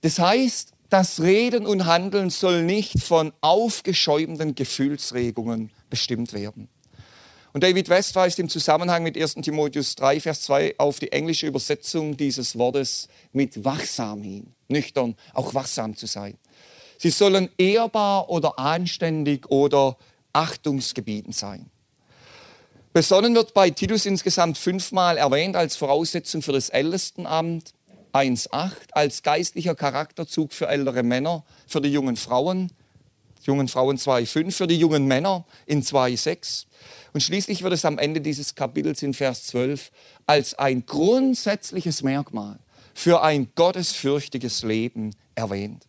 Das heißt, das Reden und Handeln soll nicht von aufgeschäumten Gefühlsregungen bestimmt werden. Und David West weist im Zusammenhang mit 1 Timotheus 3, Vers 2 auf die englische Übersetzung dieses Wortes mit wachsam hin. Nüchtern, auch wachsam zu sein. Sie sollen ehrbar oder anständig oder achtungsgebieten sein. Besonnen wird bei Titus insgesamt fünfmal erwähnt als Voraussetzung für das Ältestenamt. 1.8 als geistlicher Charakterzug für ältere Männer, für die jungen Frauen, jungen Frauen 2.5, für die jungen Männer in 2.6. Und schließlich wird es am Ende dieses Kapitels in Vers 12 als ein grundsätzliches Merkmal für ein gottesfürchtiges Leben erwähnt.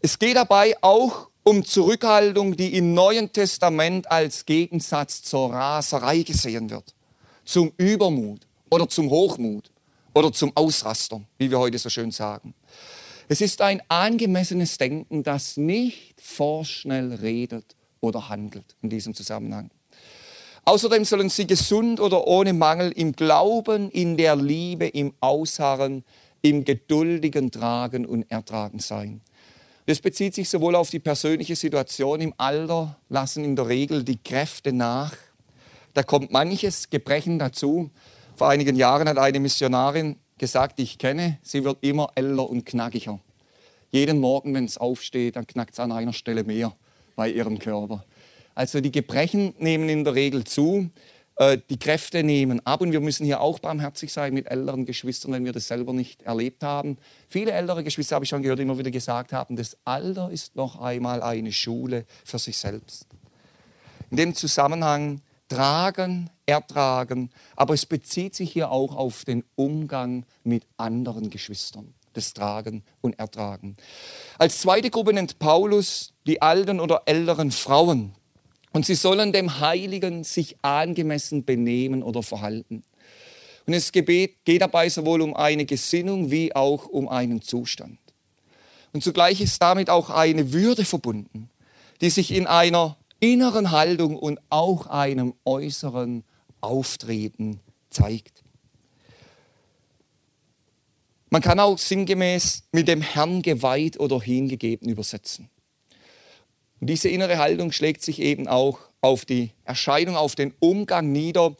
Es geht dabei auch um Zurückhaltung, die im Neuen Testament als Gegensatz zur Raserei gesehen wird, zum Übermut oder zum Hochmut oder zum Ausraster, wie wir heute so schön sagen. Es ist ein angemessenes Denken, das nicht vorschnell redet oder handelt in diesem Zusammenhang. Außerdem sollen sie gesund oder ohne Mangel im Glauben, in der Liebe, im Ausharren, im geduldigen Tragen und Ertragen sein. Das bezieht sich sowohl auf die persönliche Situation im Alter, lassen in der Regel die Kräfte nach. Da kommt manches Gebrechen dazu, vor einigen Jahren hat eine Missionarin gesagt, ich kenne, sie wird immer älter und knackiger. Jeden Morgen, wenn es aufsteht, dann knackt es an einer Stelle mehr bei ihrem Körper. Also die Gebrechen nehmen in der Regel zu, äh, die Kräfte nehmen ab und wir müssen hier auch barmherzig sein mit älteren Geschwistern, wenn wir das selber nicht erlebt haben. Viele ältere Geschwister, habe ich schon gehört, immer wieder gesagt haben, das Alter ist noch einmal eine Schule für sich selbst. In dem Zusammenhang tragen, ertragen, aber es bezieht sich hier auch auf den Umgang mit anderen Geschwistern. Das Tragen und Ertragen. Als zweite Gruppe nennt Paulus die alten oder älteren Frauen. Und sie sollen dem Heiligen sich angemessen benehmen oder verhalten. Und es geht dabei sowohl um eine Gesinnung wie auch um einen Zustand. Und zugleich ist damit auch eine Würde verbunden, die sich in einer inneren Haltung und auch einem äußeren Auftreten zeigt. Man kann auch sinngemäß mit dem Herrn geweiht oder hingegeben übersetzen. Und diese innere Haltung schlägt sich eben auch auf die Erscheinung, auf den Umgang nieder.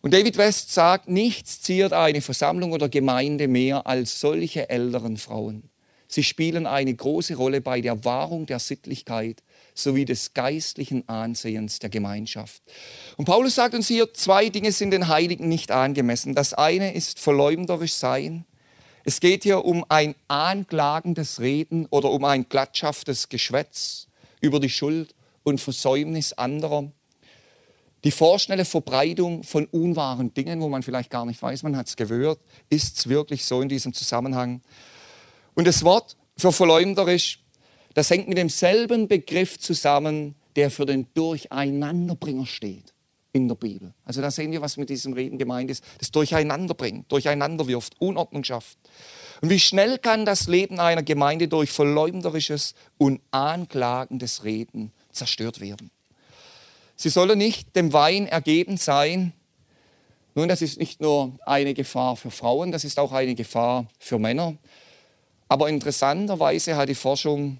Und David West sagt, nichts ziert eine Versammlung oder Gemeinde mehr als solche älteren Frauen. Sie spielen eine große Rolle bei der Wahrung der Sittlichkeit sowie des geistlichen Ansehens der Gemeinschaft. Und Paulus sagt uns hier, zwei Dinge sind den Heiligen nicht angemessen. Das eine ist verleumderisch sein. Es geht hier um ein anklagendes Reden oder um ein klatschhaftes Geschwätz über die Schuld und Versäumnis anderer. Die vorschnelle Verbreitung von unwahren Dingen, wo man vielleicht gar nicht weiß, man hat es gehört, ist es wirklich so in diesem Zusammenhang. Und das Wort für verleumderisch das hängt mit demselben Begriff zusammen, der für den Durcheinanderbringer steht. in der Bibel. Also da sehen wir, was mit diesem Reden gemeint ist. Das Durcheinander bringt, durcheinander wirft, Unordnung schafft. Und wie schnell kann das Leben einer Gemeinde durch verleumderisches und anklagendes Reden zerstört werden? Sie sollen nicht dem Wein ergeben sein. Nun, das ist nicht nur eine Gefahr für Frauen, das ist auch eine Gefahr für Männer. Aber interessanterweise hat die Forschung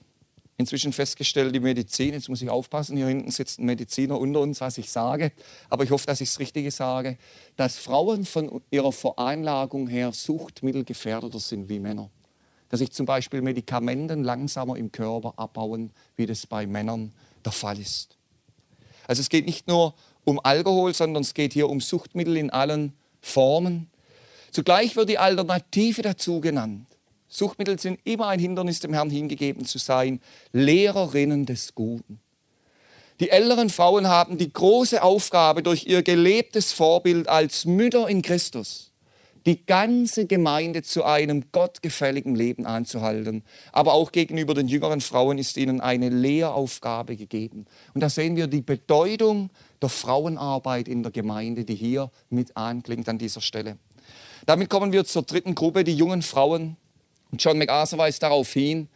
inzwischen festgestellt, die Medizin, jetzt muss ich aufpassen, hier hinten sitzt ein Mediziner unter uns, was ich sage, aber ich hoffe, dass ich das Richtige sage, dass Frauen von ihrer Veranlagung her suchtmittelgefährdeter sind wie Männer. Dass sich zum Beispiel Medikamenten langsamer im Körper abbauen, wie das bei Männern der Fall ist. Also es geht nicht nur um Alkohol, sondern es geht hier um Suchtmittel in allen Formen. Zugleich wird die Alternative dazu genannt. Suchtmittel sind immer ein Hindernis, dem Herrn hingegeben zu sein. Lehrerinnen des Guten. Die älteren Frauen haben die große Aufgabe, durch ihr gelebtes Vorbild als Mütter in Christus die ganze Gemeinde zu einem gottgefälligen Leben anzuhalten. Aber auch gegenüber den jüngeren Frauen ist ihnen eine Lehraufgabe gegeben. Und da sehen wir die Bedeutung der Frauenarbeit in der Gemeinde, die hier mit anklingt an dieser Stelle. Damit kommen wir zur dritten Gruppe, die jungen Frauen, und John MacArthur weist darauf hin,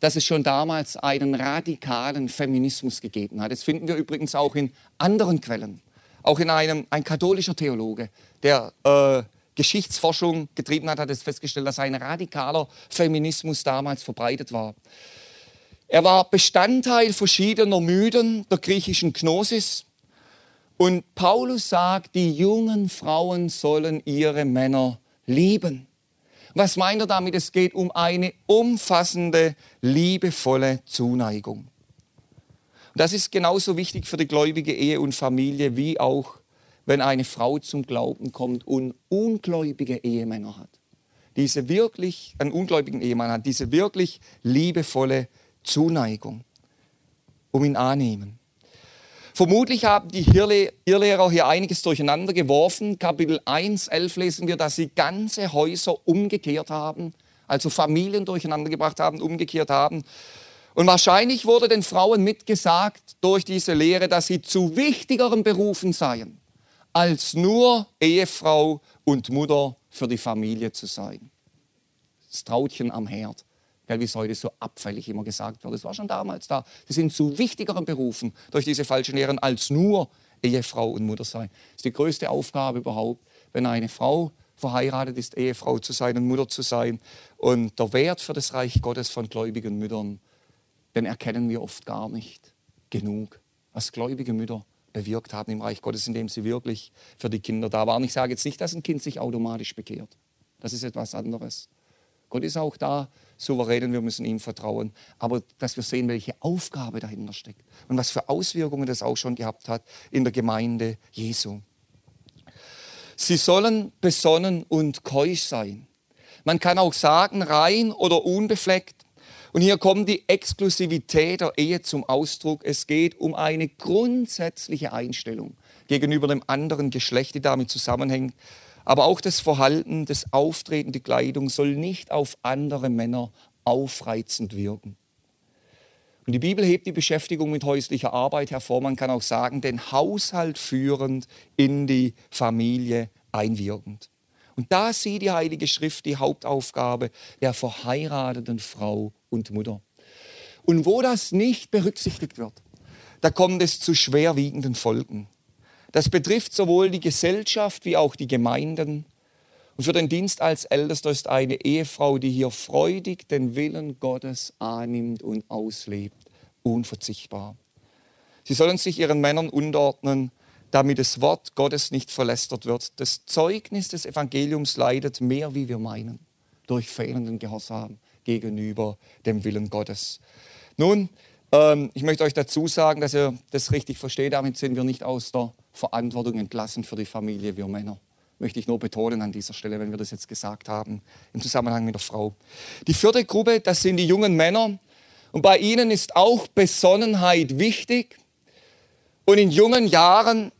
dass es schon damals einen radikalen Feminismus gegeben hat. Das finden wir übrigens auch in anderen Quellen. Auch in einem ein katholischer Theologe, der äh, Geschichtsforschung getrieben hat, hat es festgestellt, dass ein radikaler Feminismus damals verbreitet war. Er war Bestandteil verschiedener Mythen der griechischen Gnosis. Und Paulus sagt, die jungen Frauen sollen ihre Männer lieben. Was meint er damit? Es geht um eine umfassende, liebevolle Zuneigung. Das ist genauso wichtig für die gläubige Ehe und Familie wie auch, wenn eine Frau zum Glauben kommt und ungläubige Ehemänner hat. Diese wirklich, einen ungläubigen Ehemann hat, diese wirklich liebevolle Zuneigung, um ihn annehmen. Vermutlich haben die Irrlehrer hier einiges durcheinander geworfen. Kapitel 1, 11 lesen wir, dass sie ganze Häuser umgekehrt haben, also Familien durcheinander gebracht haben, umgekehrt haben. Und wahrscheinlich wurde den Frauen mitgesagt durch diese Lehre, dass sie zu wichtigeren Berufen seien, als nur Ehefrau und Mutter für die Familie zu sein. Das Trautchen am Herd wie es heute so abfällig immer gesagt wird. Das war schon damals da. Sie sind zu wichtigeren Berufen durch diese falschen Lehren als nur Ehefrau und Mutter sein. Das ist die größte Aufgabe überhaupt, wenn eine Frau verheiratet ist, Ehefrau zu sein und Mutter zu sein. Und der Wert für das Reich Gottes von gläubigen Müttern, den erkennen wir oft gar nicht genug. Was gläubige Mütter bewirkt haben im Reich Gottes, indem sie wirklich für die Kinder da waren. Ich sage jetzt nicht, dass ein Kind sich automatisch bekehrt. Das ist etwas anderes. Gott ist auch da souverän und wir müssen ihm vertrauen. Aber dass wir sehen, welche Aufgabe dahinter steckt und was für Auswirkungen das auch schon gehabt hat in der Gemeinde Jesu. Sie sollen besonnen und keusch sein. Man kann auch sagen, rein oder unbefleckt. Und hier kommt die Exklusivität der Ehe zum Ausdruck. Es geht um eine grundsätzliche Einstellung gegenüber dem anderen Geschlecht, die damit zusammenhängt. Aber auch das Verhalten, das Auftreten, die Kleidung soll nicht auf andere Männer aufreizend wirken. Und die Bibel hebt die Beschäftigung mit häuslicher Arbeit hervor. Man kann auch sagen, den Haushalt führend in die Familie einwirkend. Und da sieht die Heilige Schrift die Hauptaufgabe der verheirateten Frau und Mutter. Und wo das nicht berücksichtigt wird, da kommt es zu schwerwiegenden Folgen. Das betrifft sowohl die Gesellschaft wie auch die Gemeinden. Und für den Dienst als Ältester ist eine Ehefrau, die hier freudig den Willen Gottes annimmt und auslebt, unverzichtbar. Sie sollen sich ihren Männern unterordnen, damit das Wort Gottes nicht verlästert wird. Das Zeugnis des Evangeliums leidet mehr, wie wir meinen, durch fehlenden Gehorsam gegenüber dem Willen Gottes. Nun, ähm, ich möchte euch dazu sagen, dass ihr das richtig versteht. Damit sind wir nicht aus der Verantwortung entlassen für die Familie, wir Männer. Möchte ich nur betonen an dieser Stelle, wenn wir das jetzt gesagt haben, im Zusammenhang mit der Frau. Die vierte Gruppe, das sind die jungen Männer. Und bei ihnen ist auch Besonnenheit wichtig. Und in jungen Jahren,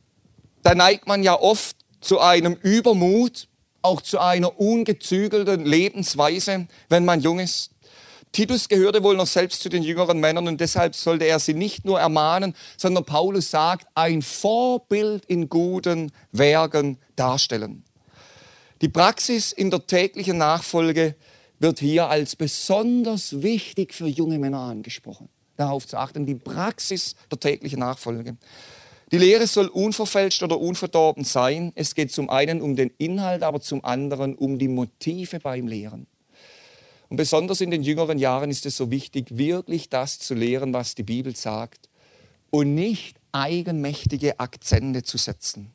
da neigt man ja oft zu einem Übermut, auch zu einer ungezügelten Lebensweise, wenn man jung ist. Titus gehörte wohl noch selbst zu den jüngeren Männern und deshalb sollte er sie nicht nur ermahnen, sondern Paulus sagt, ein Vorbild in guten Werken darstellen. Die Praxis in der täglichen Nachfolge wird hier als besonders wichtig für junge Männer angesprochen. Darauf zu achten, die Praxis der täglichen Nachfolge. Die Lehre soll unverfälscht oder unverdorben sein. Es geht zum einen um den Inhalt, aber zum anderen um die Motive beim Lehren. Und besonders in den jüngeren Jahren ist es so wichtig, wirklich das zu lehren, was die Bibel sagt und nicht eigenmächtige Akzente zu setzen.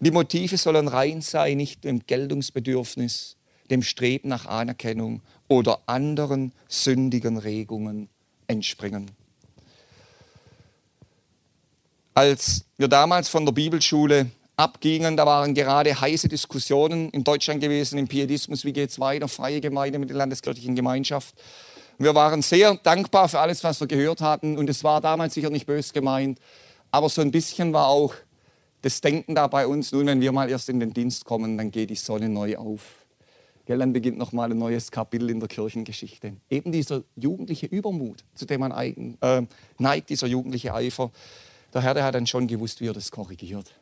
Die Motive sollen rein sein, nicht dem Geltungsbedürfnis, dem Streben nach Anerkennung oder anderen sündigen Regungen entspringen. Als wir damals von der Bibelschule abgingen. Da waren gerade heiße Diskussionen in Deutschland gewesen im Pietismus, wie geht es weiter, freie Gemeinde mit der landeskirchlichen Gemeinschaft. Wir waren sehr dankbar für alles, was wir gehört hatten und es war damals sicher nicht bös gemeint, aber so ein bisschen war auch das Denken da bei uns, nun wenn wir mal erst in den Dienst kommen, dann geht die Sonne neu auf. Gell, dann beginnt nochmal ein neues Kapitel in der Kirchengeschichte. Eben dieser jugendliche Übermut, zu dem man eigen, äh, neigt, dieser jugendliche Eifer. Der Herr der hat dann schon gewusst, wie er das korrigiert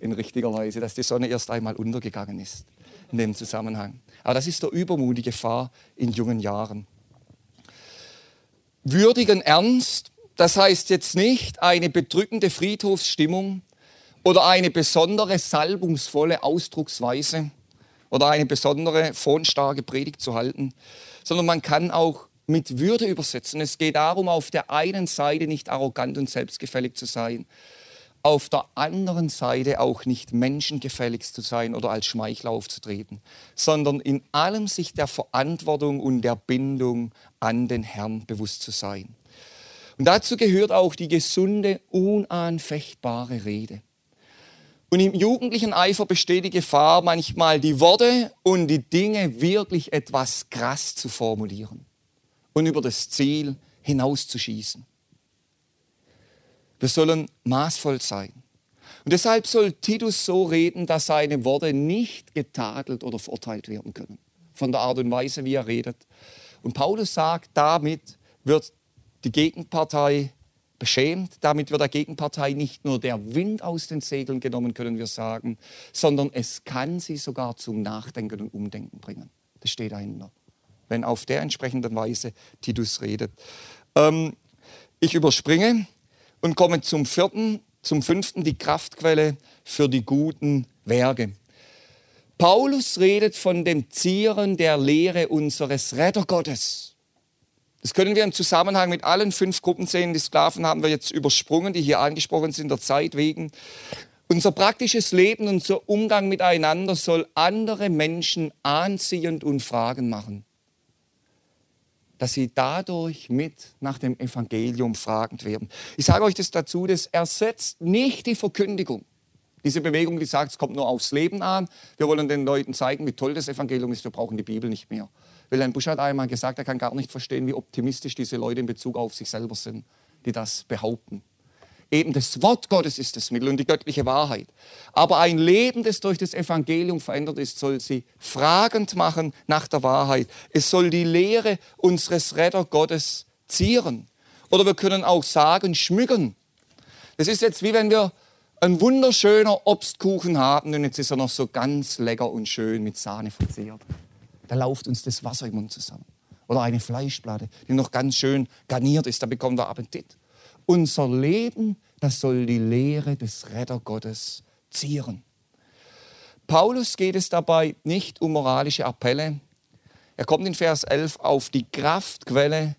in richtiger Weise, dass die Sonne erst einmal untergegangen ist in dem Zusammenhang. Aber das ist der Übermut, die Gefahr in jungen Jahren. Würdigen Ernst, das heißt jetzt nicht eine bedrückende Friedhofsstimmung oder eine besondere salbungsvolle Ausdrucksweise oder eine besondere fonstarke Predigt zu halten, sondern man kann auch mit Würde übersetzen. Es geht darum, auf der einen Seite nicht arrogant und selbstgefällig zu sein, auf der anderen Seite auch nicht menschengefällig zu sein oder als Schmeichler aufzutreten, sondern in allem sich der Verantwortung und der Bindung an den Herrn bewusst zu sein. Und dazu gehört auch die gesunde, unanfechtbare Rede. Und im jugendlichen Eifer besteht die Gefahr, manchmal die Worte und die Dinge wirklich etwas krass zu formulieren und über das Ziel hinauszuschießen. Wir sollen maßvoll sein. Und deshalb soll Titus so reden, dass seine Worte nicht getadelt oder verurteilt werden können. Von der Art und Weise, wie er redet. Und Paulus sagt, damit wird die Gegenpartei beschämt. Damit wird der Gegenpartei nicht nur der Wind aus den Segeln genommen, können wir sagen, sondern es kann sie sogar zum Nachdenken und Umdenken bringen. Das steht dahinter. Wenn auf der entsprechenden Weise Titus redet. Ähm, ich überspringe und komme zum vierten, zum fünften, die Kraftquelle für die guten Werke. Paulus redet von dem Zieren der Lehre unseres Rettergottes. Das können wir im Zusammenhang mit allen fünf Gruppen sehen. Die Sklaven haben wir jetzt übersprungen, die hier angesprochen sind, der Zeit wegen. Unser praktisches Leben, unser Umgang miteinander soll andere Menschen anziehend und Fragen machen dass sie dadurch mit nach dem Evangelium fragend werden. Ich sage euch das dazu, das ersetzt nicht die Verkündigung. Diese Bewegung, die sagt, es kommt nur aufs Leben an. Wir wollen den Leuten zeigen, wie toll das Evangelium ist. Wir brauchen die Bibel nicht mehr. Wilhelm Busch hat einmal gesagt, er kann gar nicht verstehen, wie optimistisch diese Leute in Bezug auf sich selber sind, die das behaupten. Eben das Wort Gottes ist das Mittel und die göttliche Wahrheit. Aber ein Leben, das durch das Evangelium verändert ist, soll sie fragend machen nach der Wahrheit. Es soll die Lehre unseres Retter Gottes zieren. Oder wir können auch sagen, schmücken. Das ist jetzt wie wenn wir ein wunderschöner Obstkuchen haben und jetzt ist er noch so ganz lecker und schön mit Sahne verzehrt. Da lauft uns das Wasser im Mund zusammen. Oder eine Fleischplatte, die noch ganz schön garniert ist, da bekommen wir Appetit. Unser Leben, das soll die Lehre des Rettergottes zieren. Paulus geht es dabei nicht um moralische Appelle. Er kommt in Vers 11 auf die Kraftquelle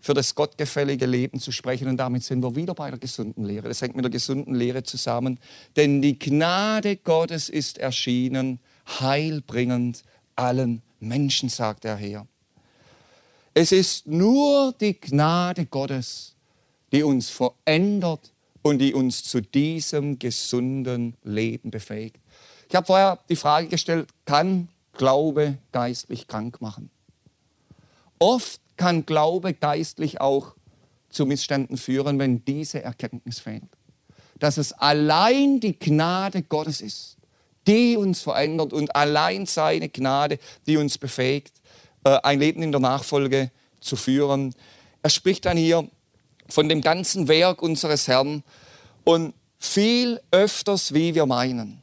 für das gottgefällige Leben zu sprechen. Und damit sind wir wieder bei der gesunden Lehre. Das hängt mit der gesunden Lehre zusammen. Denn die Gnade Gottes ist erschienen, heilbringend allen Menschen, sagt der Herr. Es ist nur die Gnade Gottes, die uns verändert und die uns zu diesem gesunden Leben befähigt. Ich habe vorher die Frage gestellt, kann Glaube geistlich krank machen? Oft kann Glaube geistlich auch zu Missständen führen, wenn diese Erkenntnis fehlt. Dass es allein die Gnade Gottes ist, die uns verändert und allein seine Gnade, die uns befähigt, äh, ein Leben in der Nachfolge zu führen. Er spricht dann hier von dem ganzen Werk unseres Herrn und viel öfters, wie wir meinen,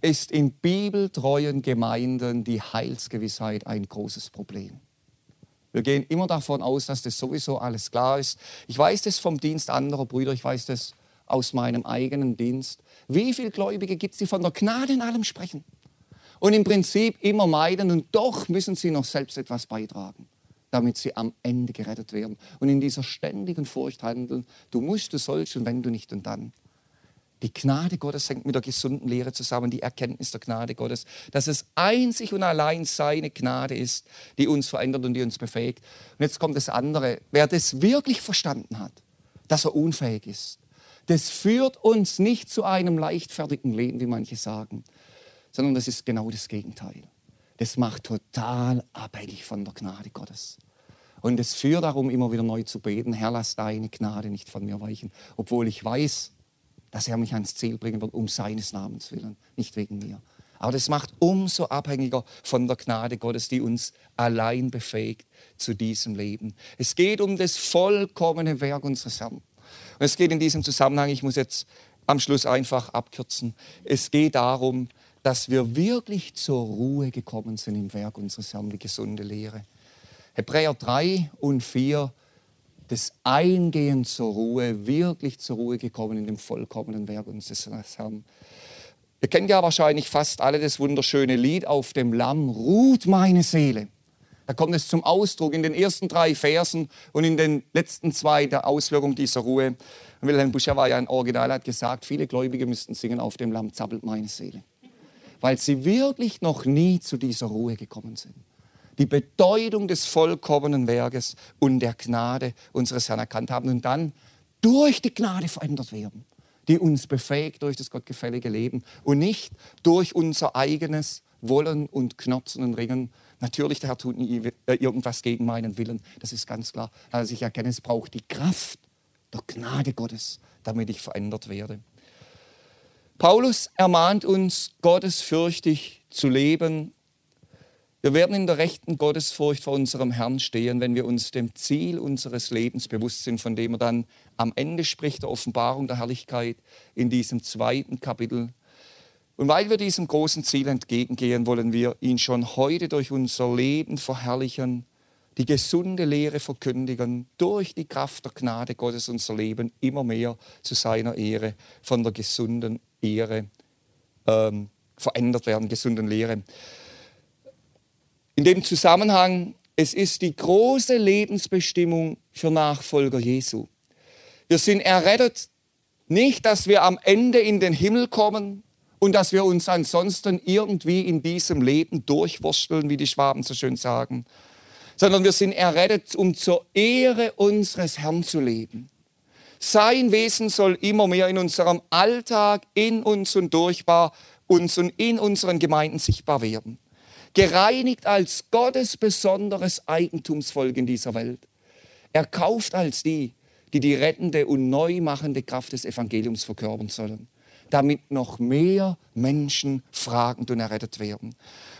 ist in bibeltreuen Gemeinden die Heilsgewissheit ein großes Problem. Wir gehen immer davon aus, dass das sowieso alles klar ist. Ich weiß das vom Dienst anderer Brüder, ich weiß das aus meinem eigenen Dienst. Wie viele Gläubige gibt es, die von der Gnade in allem sprechen und im Prinzip immer meiden und doch müssen sie noch selbst etwas beitragen, damit sie am Ende gerettet werden und in dieser ständigen Furcht handeln. Du musst, du sollst und wenn du nicht und dann. Die Gnade Gottes hängt mit der gesunden Lehre zusammen, die Erkenntnis der Gnade Gottes, dass es einzig und allein seine Gnade ist, die uns verändert und die uns befähigt. Und jetzt kommt das andere. Wer das wirklich verstanden hat, dass er unfähig ist, das führt uns nicht zu einem leichtfertigen Leben, wie manche sagen, sondern das ist genau das Gegenteil. Das macht total abhängig von der Gnade Gottes. Und es führt darum, immer wieder neu zu beten, Herr, lass deine Gnade nicht von mir weichen, obwohl ich weiß, dass er mich ans Ziel bringen wird, um seines Namens willen, nicht wegen mir. Aber das macht umso abhängiger von der Gnade Gottes, die uns allein befähigt zu diesem Leben. Es geht um das vollkommene Werk unseres Herrn. Und es geht in diesem Zusammenhang, ich muss jetzt am Schluss einfach abkürzen, es geht darum, dass wir wirklich zur Ruhe gekommen sind im Werk unseres Herrn, die gesunde Lehre. Hebräer 3 und 4 das Eingehen zur Ruhe, wirklich zur Ruhe gekommen in dem vollkommenen Werk unseres Herrn. Ihr kennt ja wahrscheinlich fast alle das wunderschöne Lied auf dem Lamm, ruht meine Seele. Da kommt es zum Ausdruck in den ersten drei Versen und in den letzten zwei der Auswirkung dieser Ruhe. Wilhelm Buscher war ja ein Original, hat gesagt, viele Gläubige müssten singen, auf dem Lamm zappelt meine Seele. Weil sie wirklich noch nie zu dieser Ruhe gekommen sind die Bedeutung des vollkommenen Werkes und der Gnade unseres Herrn erkannt haben und dann durch die Gnade verändert werden, die uns befähigt durch das gottgefällige Leben und nicht durch unser eigenes Wollen und Knopsen und Ringen. Natürlich, der Herr tut nie äh, irgendwas gegen meinen Willen, das ist ganz klar. Also ich erkenne, es braucht die Kraft der Gnade Gottes, damit ich verändert werde. Paulus ermahnt uns, gottesfürchtig zu leben wir werden in der rechten Gottesfurcht vor unserem Herrn stehen, wenn wir uns dem Ziel unseres Lebens bewusst sind, von dem er dann am Ende spricht, der Offenbarung der Herrlichkeit in diesem zweiten Kapitel. Und weil wir diesem großen Ziel entgegengehen, wollen wir ihn schon heute durch unser Leben verherrlichen, die gesunde Lehre verkündigen, durch die Kraft der Gnade Gottes unser Leben immer mehr zu seiner Ehre, von der gesunden Ehre ähm, verändert werden, gesunden Lehre. In dem Zusammenhang, es ist die große Lebensbestimmung für Nachfolger Jesu. Wir sind errettet, nicht, dass wir am Ende in den Himmel kommen und dass wir uns ansonsten irgendwie in diesem Leben durchwursteln, wie die Schwaben so schön sagen, sondern wir sind errettet, um zur Ehre unseres Herrn zu leben. Sein Wesen soll immer mehr in unserem Alltag, in uns und durchbar uns und in unseren Gemeinden sichtbar werden gereinigt als Gottes besonderes Eigentumsvolk in dieser Welt, erkauft als die, die die rettende und neu machende Kraft des Evangeliums verkörpern sollen, damit noch mehr Menschen fragend und errettet werden.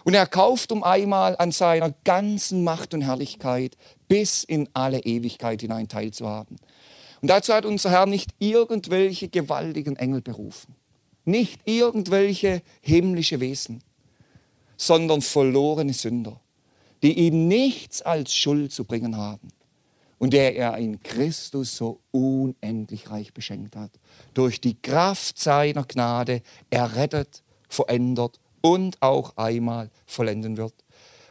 Und er kauft um einmal an seiner ganzen Macht und Herrlichkeit bis in alle Ewigkeit hinein teilzuhaben. Und dazu hat unser Herr nicht irgendwelche gewaltigen Engel berufen, nicht irgendwelche himmlische Wesen, sondern verlorene Sünder, die ihm nichts als Schuld zu bringen haben und der er in Christus so unendlich reich beschenkt hat. Durch die Kraft seiner Gnade errettet, verändert und auch einmal vollenden wird.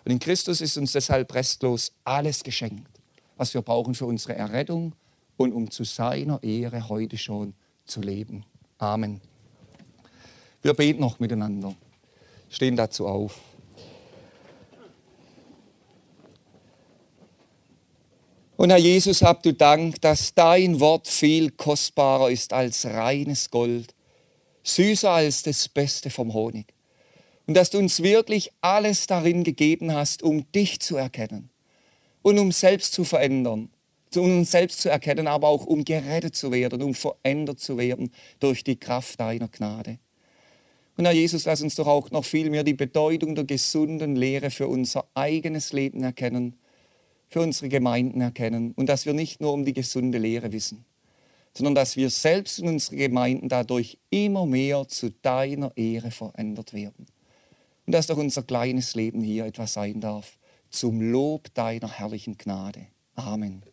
Und in Christus ist uns deshalb restlos alles geschenkt, was wir brauchen für unsere Errettung und um zu seiner Ehre heute schon zu leben. Amen. Wir beten noch miteinander stehen dazu auf. Und Herr Jesus, habt du Dank, dass dein Wort viel kostbarer ist als reines Gold, süßer als das Beste vom Honig. Und dass du uns wirklich alles darin gegeben hast, um dich zu erkennen und um selbst zu verändern, um uns selbst zu erkennen, aber auch um gerettet zu werden, um verändert zu werden durch die Kraft deiner Gnade. Und Herr Jesus, lass uns doch auch noch viel mehr die Bedeutung der gesunden Lehre für unser eigenes Leben erkennen für unsere Gemeinden erkennen und dass wir nicht nur um die gesunde Lehre wissen, sondern dass wir selbst in unsere Gemeinden dadurch immer mehr zu deiner Ehre verändert werden. Und dass doch unser kleines Leben hier etwas sein darf zum Lob deiner herrlichen Gnade. Amen.